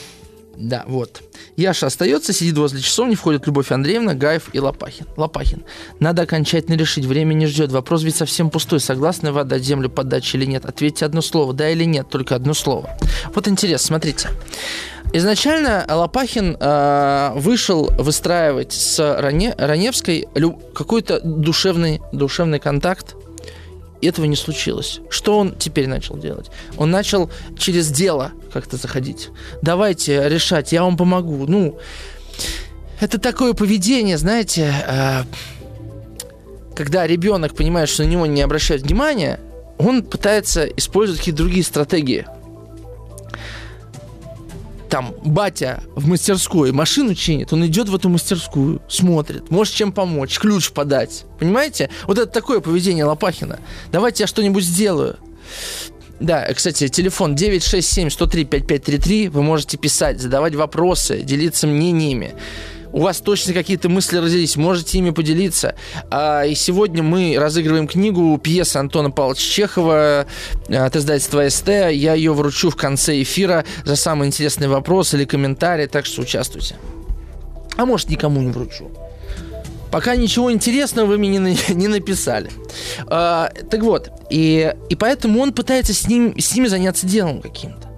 да, вот. Яша остается, сидит возле часовни, входит Любовь Андреевна, Гаев и Лопахин. Лопахин. Надо окончательно решить, время не ждет. Вопрос ведь совсем пустой. Согласны вы отдать землю под дачу или нет? Ответьте одно слово, да или нет, только одно слово. Вот интересно, смотрите. Изначально Лопахин э, вышел выстраивать с Ране, Раневской какой-то душевный, душевный контакт этого не случилось. Что он теперь начал делать? Он начал через дело как-то заходить. Давайте решать, я вам помогу. Ну, это такое поведение, знаете, э, когда ребенок понимает, что на него не обращают внимания, он пытается использовать какие-то другие стратегии – там батя в мастерской машину чинит, он идет в эту мастерскую, смотрит, может чем помочь, ключ подать. Понимаете? Вот это такое поведение Лопахина. Давайте я что-нибудь сделаю. Да, кстати, телефон 967-103-5533. Вы можете писать, задавать вопросы, делиться мнениями у вас точно какие-то мысли родились, можете ими поделиться. А, и сегодня мы разыгрываем книгу пьесы Антона Павловича Чехова от издательства СТ. Я ее вручу в конце эфира за самый интересный вопрос или комментарий, так что участвуйте. А может, никому не вручу. Пока ничего интересного вы мне не, не написали. А, так вот, и, и поэтому он пытается с, ним, с ними заняться делом каким-то.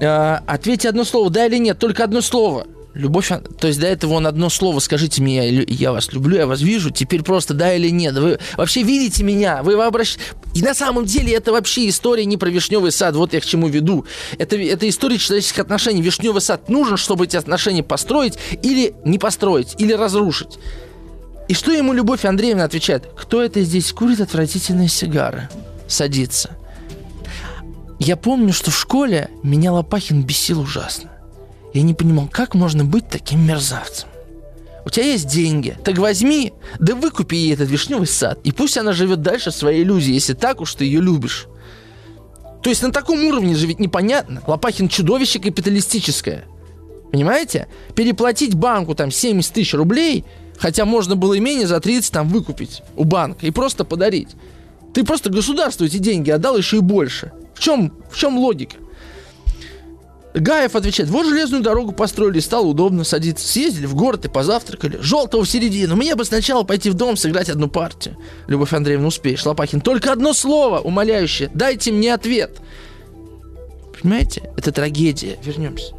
А, ответьте одно слово, да или нет, только одно слово – Любовь, то есть до этого он одно слово, скажите мне, я, я вас люблю, я вас вижу, теперь просто да или нет. Вы вообще видите меня, вы вообращ... И на самом деле это вообще история не про вишневый сад, вот я к чему веду. Это, это история человеческих отношений. Вишневый сад нужен, чтобы эти отношения построить или не построить, или разрушить. И что ему Любовь Андреевна отвечает? Кто это здесь курит отвратительные сигары? Садится. Я помню, что в школе меня Лопахин бесил ужасно. Я не понимал, как можно быть таким мерзавцем. У тебя есть деньги, так возьми, да выкупи ей этот вишневый сад, и пусть она живет дальше в своей иллюзии, если так уж ты ее любишь. То есть на таком уровне же ведь непонятно. Лопахин чудовище капиталистическое. Понимаете? Переплатить банку там 70 тысяч рублей, хотя можно было имение за 30 там выкупить у банка и просто подарить. Ты просто государству эти деньги отдал еще и больше. В чем, в чем логика? Гаев отвечает, вот железную дорогу построили, стало удобно садиться. Съездили в город и позавтракали. Желтого в середину. Мне бы сначала пойти в дом сыграть одну партию. Любовь Андреевна, успеешь. Лопахин, только одно слово умоляющее. Дайте мне ответ. Понимаете? Это трагедия. Вернемся.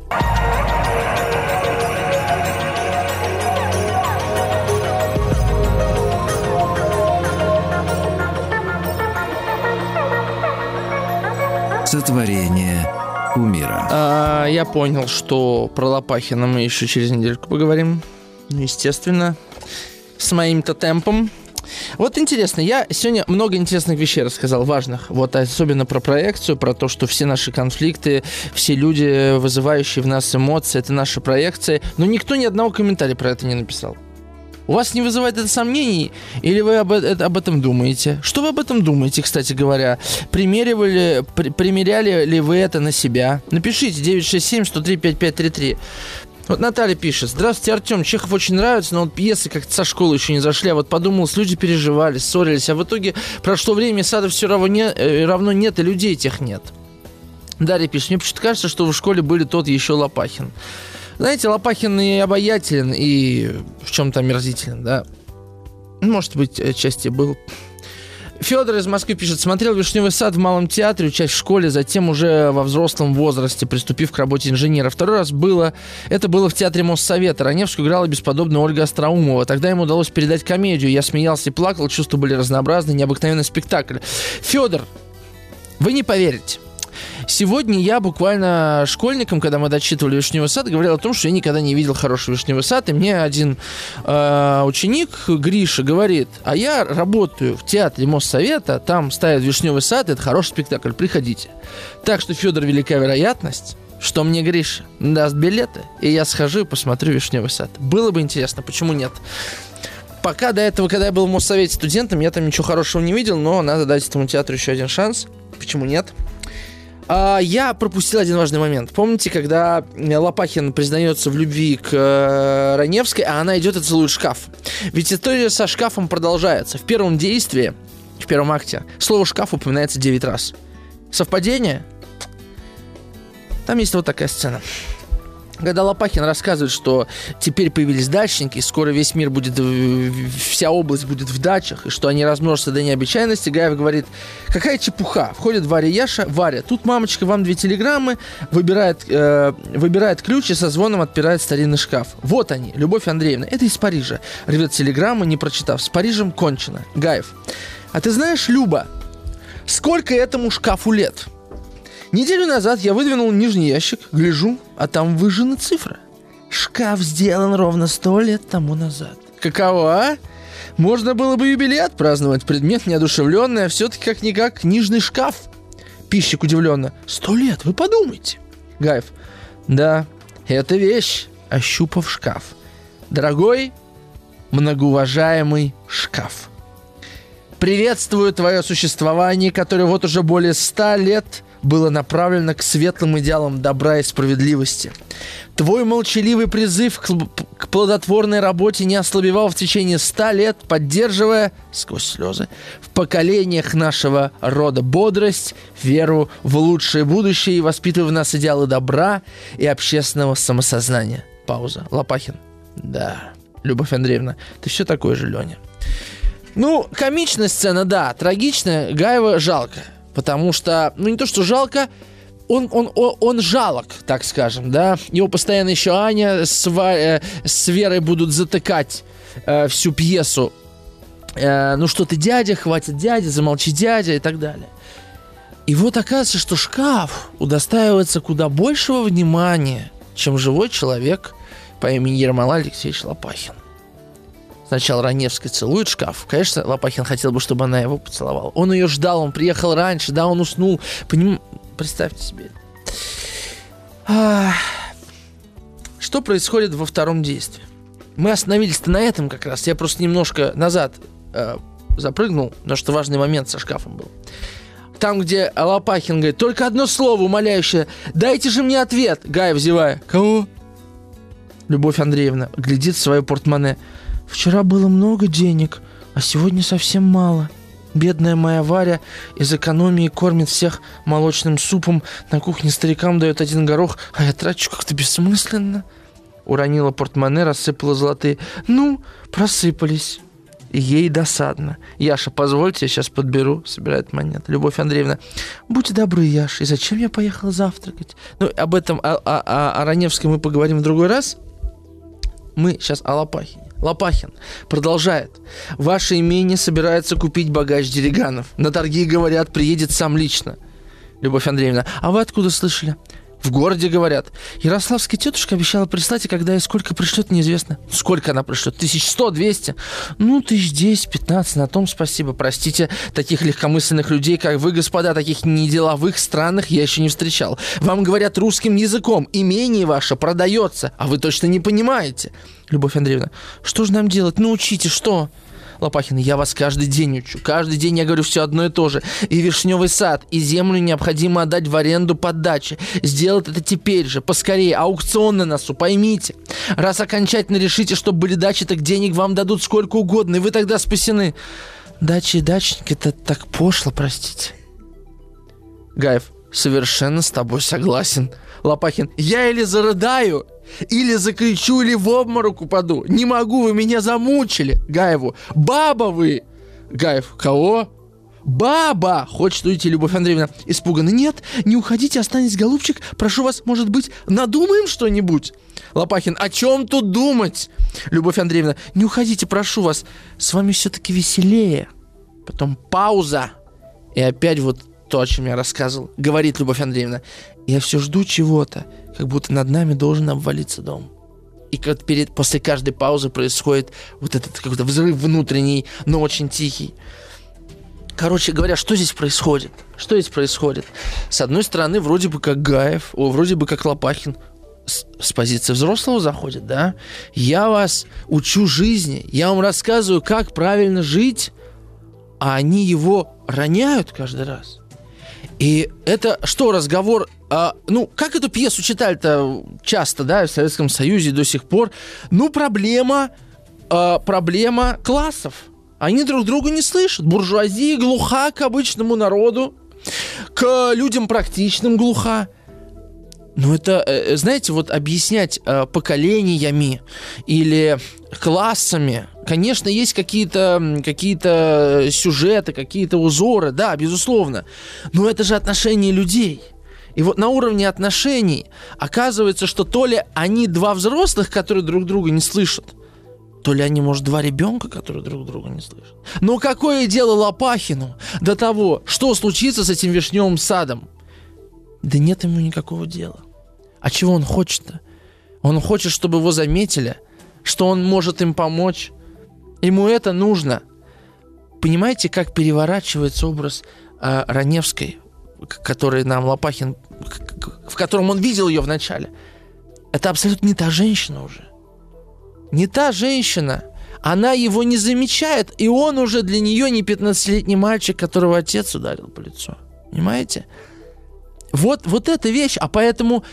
Сотворение кумира. А, я понял, что про Лопахина мы еще через недельку поговорим. Ну, естественно, с моим-то темпом. Вот интересно, я сегодня много интересных вещей рассказал, важных. Вот особенно про проекцию, про то, что все наши конфликты, все люди, вызывающие в нас эмоции, это наши проекции. Но никто ни одного комментария про это не написал. У вас не вызывает это сомнений? Или вы об, это, об этом думаете? Что вы об этом думаете, кстати говоря? Примеривали, при, примеряли ли вы это на себя? Напишите 967-103-5533. Вот Наталья пишет. Здравствуйте, Артем. Чехов очень нравится, но вот пьесы как-то со школы еще не зашли. А вот подумалось, люди переживали, ссорились. А в итоге прошло время, сада все равно, не, э, равно нет, и людей тех нет. Дарья пишет. Мне почему-то кажется, что в школе были тот еще Лопахин. Знаете, Лопахин и обаятелен, и в чем-то омерзителен, да. Может быть, части был. Федор из Москвы пишет, смотрел «Вишневый сад» в Малом театре, часть в школе, затем уже во взрослом возрасте, приступив к работе инженера. Второй раз было, это было в театре Моссовета. Раневскую играла бесподобная Ольга Остроумова. Тогда ему удалось передать комедию. Я смеялся и плакал, чувства были разнообразны, необыкновенный спектакль. Федор, вы не поверите. Сегодня я буквально школьником, когда мы дочитывали «Вишневый сад», говорил о том, что я никогда не видел хороший «Вишневый сад», и мне один э, ученик, Гриша, говорит, а я работаю в театре Моссовета, там ставят «Вишневый сад», это хороший спектакль, приходите. Так что, Федор, велика вероятность, что мне Гриша даст билеты, и я схожу и посмотрю «Вишневый сад». Было бы интересно, почему нет? Пока до этого, когда я был в Моссовете студентом, я там ничего хорошего не видел, но надо дать этому театру еще один шанс. Почему нет? А, я пропустил один важный момент. Помните, когда Лопахин признается в любви к э, Раневской, а она идет и целует шкаф? Ведь история со шкафом продолжается. В первом действии, в первом акте, слово «шкаф» упоминается 9 раз. Совпадение? Там есть вот такая сцена когда Лопахин рассказывает, что теперь появились дачники, скоро весь мир будет, вся область будет в дачах, и что они размножатся до необычайности, Гаев говорит, какая чепуха. Входит Варя Яша, Варя, тут мамочка, вам две телеграммы, выбирает, э, выбирает ключ и со звоном отпирает старинный шкаф. Вот они, Любовь Андреевна, это из Парижа. Рвет телеграмму, не прочитав. С Парижем кончено. Гаев, а ты знаешь, Люба, сколько этому шкафу лет? Неделю назад я выдвинул нижний ящик, гляжу, а там выжжена цифра. Шкаф сделан ровно сто лет тому назад. Каково, а? Можно было бы юбилей отпраздновать. Предмет неодушевленный, а все-таки как-никак книжный шкаф. Пищик удивленно. Сто лет, вы подумайте. Гаев. Да, это вещь, ощупав шкаф. Дорогой, многоуважаемый шкаф. Приветствую твое существование, которое вот уже более ста лет было направлено к светлым идеалам добра и справедливости. Твой молчаливый призыв к, плодотворной работе не ослабевал в течение ста лет, поддерживая, сквозь слезы, в поколениях нашего рода бодрость, веру в лучшее будущее и воспитывая в нас идеалы добра и общественного самосознания. Пауза. Лопахин. Да. Любовь Андреевна, ты все такой же, Леня. Ну, комичная сцена, да, трагичная, Гаева жалко. Потому что, ну не то, что жалко, он, он, он, он жалок, так скажем, да. Его постоянно еще Аня с, э, с Верой будут затыкать э, всю пьесу. Э, ну что ты, дядя, хватит дядя, замолчи дядя и так далее. И вот оказывается, что шкаф удостаивается куда большего внимания, чем живой человек по имени Ермолай Алексеевич Лопахин. Сначала Раневская целует шкаф. Конечно, Лопахин хотел бы, чтобы она его поцеловала. Он ее ждал, он приехал раньше, да, он уснул. Поним... Представьте себе. Что происходит во втором действии? Мы остановились-то на этом как раз. Я просто немножко назад э, запрыгнул, потому что важный момент со шкафом был. Там, где Лопахин говорит, только одно слово умоляющее. Дайте же мне ответ. Гай, взевая. Кого? Любовь Андреевна глядит в свое портмоне. Вчера было много денег, а сегодня совсем мало. Бедная моя Варя из экономии кормит всех молочным супом, на кухне старикам дает один горох, а я трачу как-то бессмысленно. Уронила портмоне, рассыпала золотые. Ну, просыпались. ей досадно. Яша, позвольте, я сейчас подберу, собирает монеты. Любовь Андреевна, будьте добры, Яша, и зачем я поехала завтракать? Ну, об этом, о, о, о, о Раневской мы поговорим в другой раз. Мы сейчас о Лопахине. Лопахин продолжает. Ваше имение собирается купить багаж Дериганов. На торги, говорят, приедет сам лично. Любовь Андреевна, а вы откуда слышали? В городе, говорят. Ярославская тетушка обещала прислать, и когда и сколько пришлет, неизвестно. Сколько она пришлет? Тысяч сто, двести? Ну, тысяч десять, пятнадцать. На том спасибо. Простите, таких легкомысленных людей, как вы, господа, таких неделовых странных я еще не встречал. Вам говорят русским языком. Имение ваше продается, а вы точно не понимаете. Любовь Андреевна, что же нам делать? Научите, что? Лопахин, я вас каждый день учу. Каждый день я говорю все одно и то же. И вишневый сад, и землю необходимо отдать в аренду под дачи. Сделать это теперь же, поскорее. Аукцион на носу, поймите. Раз окончательно решите, что были дачи, так денег вам дадут сколько угодно, и вы тогда спасены. Дачи и дачник, это так пошло, простите. Гаев, совершенно с тобой согласен. Лопахин, я или зарыдаю, или закричу, или в обморок упаду. Не могу, вы меня замучили. Гаеву. Баба вы. Гаев. Кого? Баба! Хочет уйти, Любовь Андреевна. Испуганно. Нет, не уходите, останетесь, голубчик. Прошу вас, может быть, надумаем что-нибудь? Лопахин. О чем тут думать? Любовь Андреевна. Не уходите, прошу вас. С вами все-таки веселее. Потом пауза. И опять вот то, о чем я рассказывал. Говорит Любовь Андреевна. Я все жду чего-то как будто над нами должен обвалиться дом. И как перед, после каждой паузы происходит вот этот какой-то взрыв внутренний, но очень тихий. Короче говоря, что здесь происходит? Что здесь происходит? С одной стороны, вроде бы как Гаев, о, вроде бы как Лопахин с, с позиции взрослого заходит, да? Я вас учу жизни, я вам рассказываю, как правильно жить, а они его роняют каждый раз. И это что, разговор а, ну, как эту пьесу читали-то часто, да, в Советском Союзе до сих пор? Ну, проблема, а, проблема классов. Они друг друга не слышат. Буржуазия глуха к обычному народу, к людям практичным глуха. Ну, это, э, знаете, вот объяснять э, поколениями или классами, конечно, есть какие-то какие сюжеты, какие-то узоры, да, безусловно. Но это же отношения людей – и вот на уровне отношений оказывается, что то ли они два взрослых, которые друг друга не слышат, то ли они, может, два ребенка, которые друг друга не слышат. Но какое дело Лопахину до того, что случится с этим вишневым садом? Да нет ему никакого дела. А чего он хочет-то? Он хочет, чтобы его заметили, что он может им помочь. Ему это нужно. Понимаете, как переворачивается образ э, Раневской который нам Лопахин, в котором он видел ее в начале, это абсолютно не та женщина уже. Не та женщина. Она его не замечает, и он уже для нее не 15-летний мальчик, которого отец ударил по лицу. Понимаете? Вот, вот эта вещь. А поэтому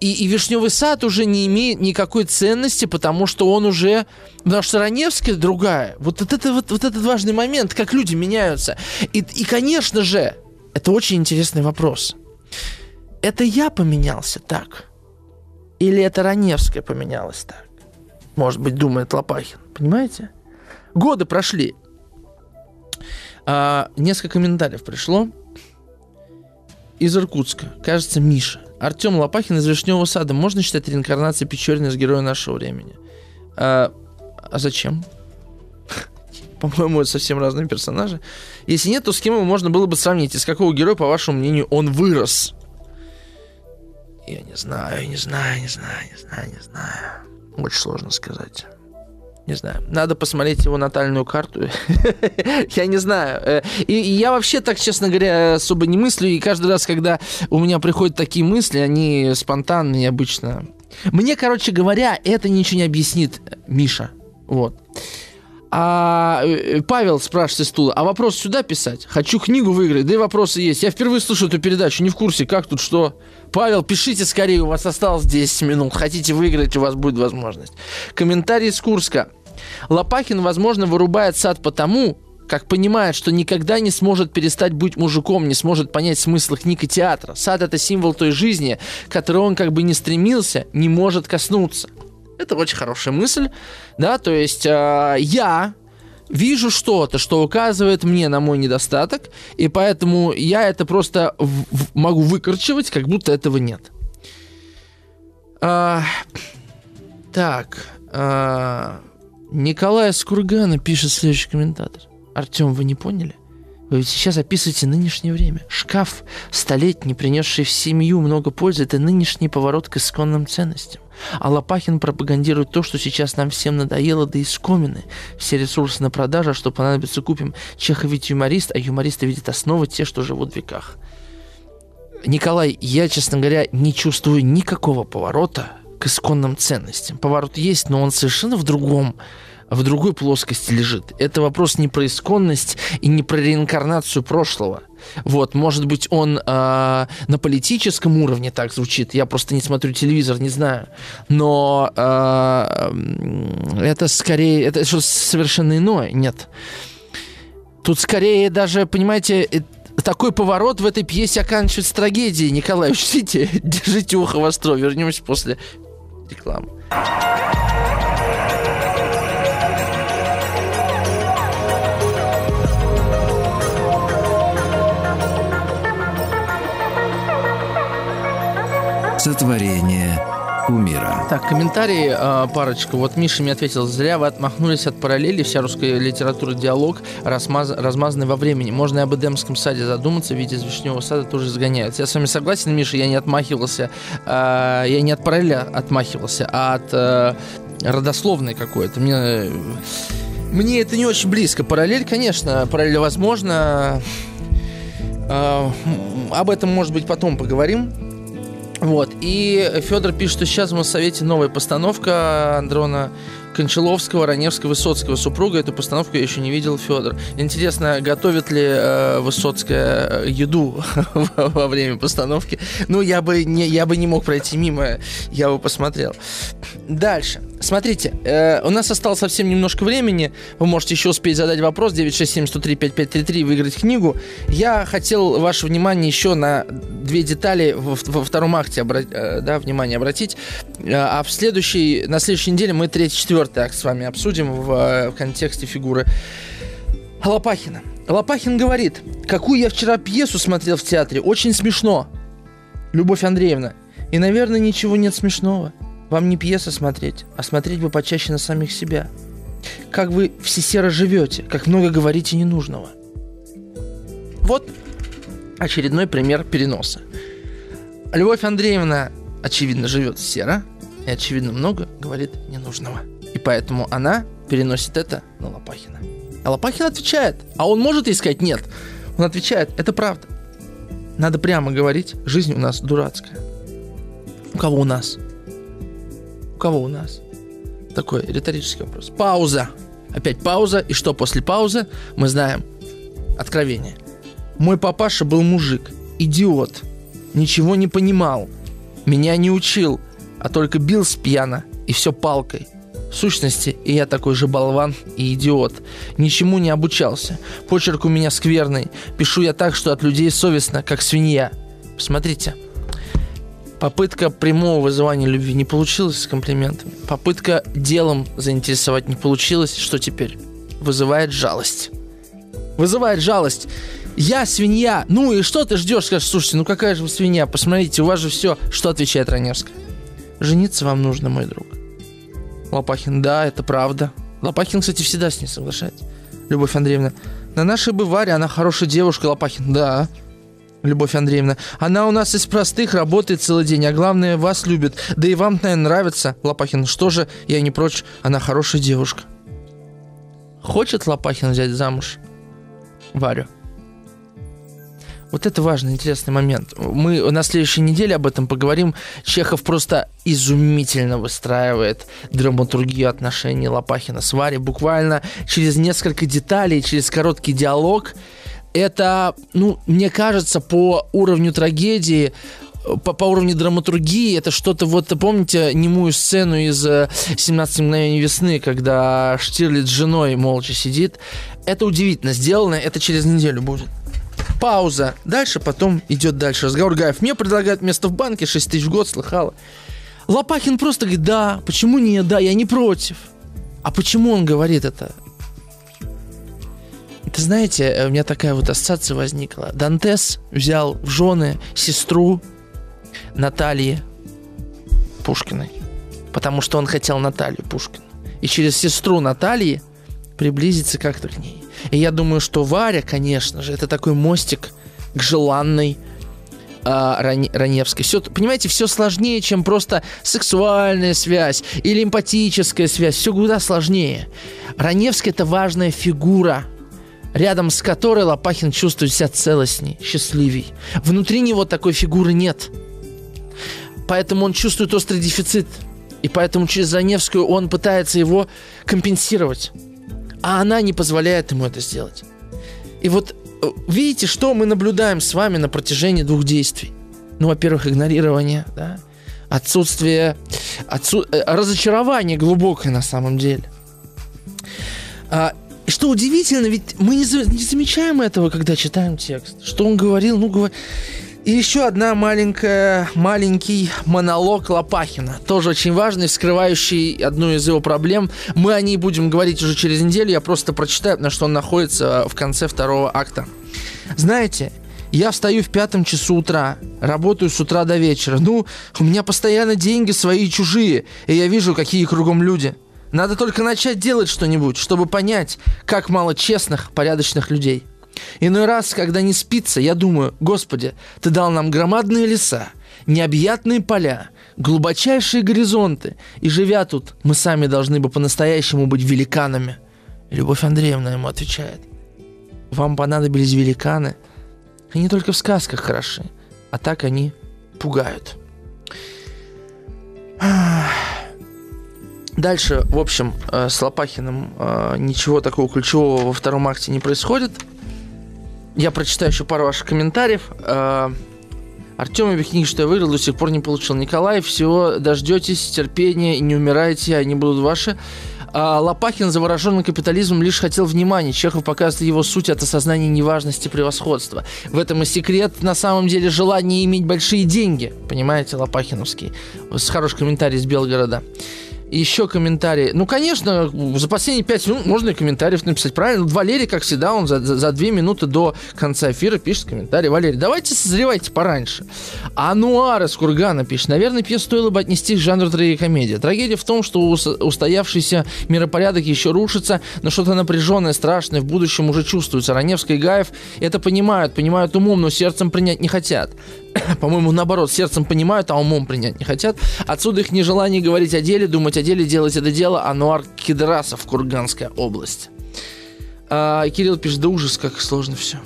и, и Вишневый сад уже не имеет никакой ценности, потому что он уже... Потому что Раневская другая. Вот, вот, это, вот, вот этот важный момент, как люди меняются. И, и конечно же, это очень интересный вопрос. Это я поменялся так? Или это Раневская поменялась так? Может быть, думает Лопахин. Понимаете? Годы прошли. А, несколько комментариев пришло. Из Иркутска. Кажется, Миша. Артем Лопахин из Вишневого сада. Можно считать реинкарнацией Печорина с героя нашего времени? А, а зачем? По-моему, это совсем разные персонажи. Если нет, то с кем его можно было бы сравнить? Из какого героя, по вашему мнению, он вырос? Я не знаю, не знаю, не знаю, не знаю, не знаю. Очень сложно сказать. Не знаю. Надо посмотреть его натальную карту. я не знаю. Э, и, я вообще так, честно говоря, особо не мыслю. И каждый раз, когда у меня приходят такие мысли, они спонтанные обычно. Мне, короче говоря, это ничего не объяснит Миша. Вот. А э, Павел спрашивает из стула, а вопрос сюда писать? Хочу книгу выиграть, да и вопросы есть. Я впервые слышу эту передачу, не в курсе, как тут что. Павел, пишите скорее, у вас осталось 10 минут. Хотите выиграть, у вас будет возможность. Комментарий из Курска. Лопахин, возможно, вырубает сад потому, как понимает, что никогда не сможет перестать быть мужиком, не сможет понять смысл книг и театра. Сад – это символ той жизни, которой он как бы не стремился, не может коснуться. Это очень хорошая мысль, да, то есть э, я вижу что-то, что указывает мне на мой недостаток, и поэтому я это просто в- в- могу выкорчевать, как будто этого нет. А, так, а, Николай Скургана пишет следующий комментатор. Артем, вы не поняли? Вы ведь сейчас описываете нынешнее время. Шкаф столетний, принесший в семью много пользы, это нынешний поворот к исконным ценностям. А Лопахин пропагандирует то, что сейчас нам всем надоело до искомины. Все ресурсы на продажу, а что понадобится, купим. Чехов ведь юморист, а юмористы видят основы те, что живут в веках. Николай, я, честно говоря, не чувствую никакого поворота к исконным ценностям. Поворот есть, но он совершенно в другом в другой плоскости лежит. Это вопрос не про исконность и не про реинкарнацию прошлого. Вот, может быть, он э, на политическом уровне так звучит. Я просто не смотрю телевизор, не знаю. Но э, это скорее, это что совершенно иное. Нет. Тут скорее даже, понимаете, э, такой поворот в этой пьесе оканчивается трагедией. Николай, учтите, держите ухо востро. Вернемся после рекламы. Сотворение кумира. Так, комментарии э, парочка. Вот Миша мне ответил, зря вы отмахнулись от параллели, вся русская литература диалог размаз, размазанный во времени. Можно и об Эдемском саде задуматься, ведь из Вишневого сада тоже изгоняют. Я с вами согласен, Миша, я не отмахивался, э, я не от параллели отмахивался, а от э, родословной какой-то. Мне, мне это не очень близко. Параллель, конечно, параллель возможно. Э, об этом, может быть, потом поговорим. Вот. И Федор пишет, что сейчас в Моссовете новая постановка Андрона Кончаловского, Раневского, Высоцкого супруга. Эту постановку я еще не видел, Федор. Интересно, готовит ли э, Высоцкая э, еду во время постановки? Ну, я бы, не, я бы не мог пройти мимо, я бы посмотрел. Дальше. Смотрите, э, у нас осталось совсем немножко времени. Вы можете еще успеть задать вопрос 967-103-5533 и выиграть книгу. Я хотел ваше внимание еще на две детали во, во втором акте обра- э, да, внимание обратить. Э, а в следующей, на следующей неделе мы третий, четвертый акт с вами обсудим в, э, в контексте фигуры Лопахина. Лопахин говорит, какую я вчера пьесу смотрел в театре, очень смешно. Любовь Андреевна. И, наверное, ничего нет смешного. Вам не пьеса смотреть, а смотреть бы почаще на самих себя. Как вы все серо живете, как много говорите ненужного. Вот очередной пример переноса. Любовь Андреевна, очевидно, живет серо и, очевидно, много говорит ненужного. И поэтому она переносит это на Лопахина. А Лопахин отвечает. А он может ей сказать нет. Он отвечает, это правда. Надо прямо говорить, жизнь у нас дурацкая. У кого у нас? У кого у нас? Такой риторический вопрос. Пауза. Опять пауза. И что после паузы? Мы знаем. Откровение. Мой папаша был мужик. Идиот. Ничего не понимал. Меня не учил, а только бил с пьяна. И все палкой. В сущности, и я такой же болван и идиот. Ничему не обучался. Почерк у меня скверный. Пишу я так, что от людей совестно, как свинья. Посмотрите. Попытка прямого вызывания любви не получилась с комплиментами. Попытка делом заинтересовать не получилась. Что теперь? Вызывает жалость. Вызывает жалость. Я свинья. Ну и что ты ждешь? Скажешь, слушайте, ну какая же вы свинья? Посмотрите, у вас же все. Что отвечает Раневская? Жениться вам нужно, мой друг. Лопахин, да, это правда. Лопахин, кстати, всегда с ней соглашается. Любовь Андреевна, на нашей бы Варе, она хорошая девушка, Лопахин, да. Любовь Андреевна. Она у нас из простых, работает целый день, а главное, вас любит. Да и вам, наверное, нравится. Лопахин, что же, я не прочь, она хорошая девушка. Хочет Лопахин взять замуж Варю? Вот это важный, интересный момент. Мы на следующей неделе об этом поговорим. Чехов просто изумительно выстраивает драматургию отношений Лопахина с Варей. Буквально через несколько деталей, через короткий диалог – это, ну, мне кажется, по уровню трагедии по, по уровню драматургии это что-то вот, помните немую сцену из 17 мгновений весны, когда Штирлиц с женой молча сидит? Это удивительно сделано, это через неделю будет. Пауза. Дальше потом идет дальше разговор. Гаев, мне предлагают место в банке, 6 тысяч в год, слыхала. Лопахин просто говорит, да, почему нет, да, я не против. А почему он говорит это? Это знаете, э, у меня такая вот ассоциация возникла. Дантес взял в жены сестру Натальи Пушкиной, потому что он хотел Наталью Пушкину. И через сестру Натальи приблизиться как-то к ней. И я думаю, что Варя, конечно же, это такой мостик к желанной а, Раневской. Все, понимаете, все сложнее, чем просто сексуальная связь или эмпатическая связь. Все куда сложнее. Раневская это важная фигура рядом с которой Лопахин чувствует себя целостней, счастливей. Внутри него такой фигуры нет. поэтому он чувствует острый дефицит. И поэтому через Заневскую он пытается его компенсировать. А она не позволяет ему это сделать. И вот э, видите, что мы наблюдаем с вами на протяжении двух действий. Ну, во-первых, игнорирование, да, отсутствие, отсу... Э, разочарование глубокое на самом деле. А, и что удивительно, ведь мы не, за... не замечаем этого, когда читаем текст. Что он говорил, ну, говор... И еще одна маленькая, маленький монолог Лопахина, тоже очень важный, вскрывающий одну из его проблем. Мы о ней будем говорить уже через неделю, я просто прочитаю, на что он находится в конце второго акта. Знаете, я встаю в пятом часу утра, работаю с утра до вечера. Ну, у меня постоянно деньги свои и чужие, и я вижу, какие кругом люди. Надо только начать делать что-нибудь, чтобы понять, как мало честных, порядочных людей. Иной раз, когда не спится, я думаю, Господи, Ты дал нам громадные леса, необъятные поля, глубочайшие горизонты, и живя тут, мы сами должны бы по-настоящему быть великанами. Любовь Андреевна ему отвечает, вам понадобились великаны, они только в сказках хороши, а так они пугают. Дальше, в общем, э, с Лопахиным э, ничего такого ключевого во втором акте не происходит – я прочитаю еще пару ваших комментариев. Э, Артем объяснил, что я выиграл, до сих пор не получил. Николай, всего дождетесь, терпения не умирайте, они будут ваши. А Лопахин, завороженный капитализмом, лишь хотел внимания. Чехов показывает его суть от осознания неважности превосходства. В этом и секрет, на самом деле, желание иметь большие деньги. Понимаете, Лопахиновский. С хороший комментарий из Белгорода еще комментарии. Ну, конечно, за последние пять минут можно и комментариев написать. Правильно? Валерий, как всегда, он за, за, за две минуты до конца эфира пишет комментарий. Валерий, давайте созревайте пораньше. Ануар из Кургана пишет. Наверное, пьесу стоило бы отнести к жанру трагикомедия. Трагедия в том, что устоявшийся миропорядок еще рушится, но что-то напряженное, страшное в будущем уже чувствуется. Раневский и Гаев это понимают, понимают умом, но сердцем принять не хотят. по-моему, наоборот, сердцем понимают, а умом принять не хотят. Отсюда их нежелание говорить о деле, думать о деле, делать это дело. Ануар Кедрасов, Курганская область. А, Кирилл пишет, да ужас, как сложно все.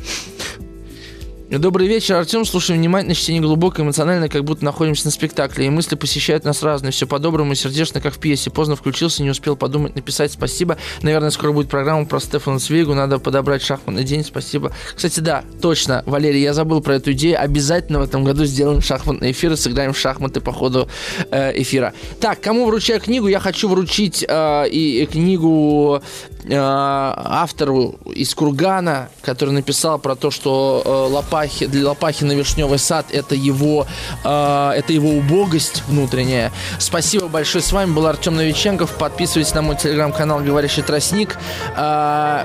Добрый вечер, Артем. Слушаем внимательно, чтение глубоко, эмоционально, как будто находимся на спектакле. И мысли посещают нас разные. Все по-доброму и сердечно, как в пьесе. Поздно включился, не успел подумать, написать спасибо. Наверное, скоро будет программа про Стефана Свигу. Надо подобрать шахматный день. Спасибо. Кстати, да, точно, Валерий, я забыл про эту идею. Обязательно в этом году сделаем шахматный эфир и сыграем в шахматы по ходу э, эфира. Так, кому вручаю книгу? Я хочу вручить э, и, и книгу э, автору из Кургана, который написал про то, что э, Лопахи, для Лопахина Вишневый сад это его, э, это его убогость внутренняя. Спасибо большое. С вами был Артем Новиченков. Подписывайтесь на мой телеграм-канал «Говорящий тростник». Э,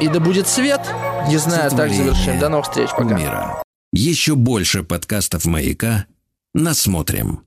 и да будет свет. Не знаю, так завершим. До новых встреч. Пока. Мира. Еще больше подкастов «Маяка» насмотрим.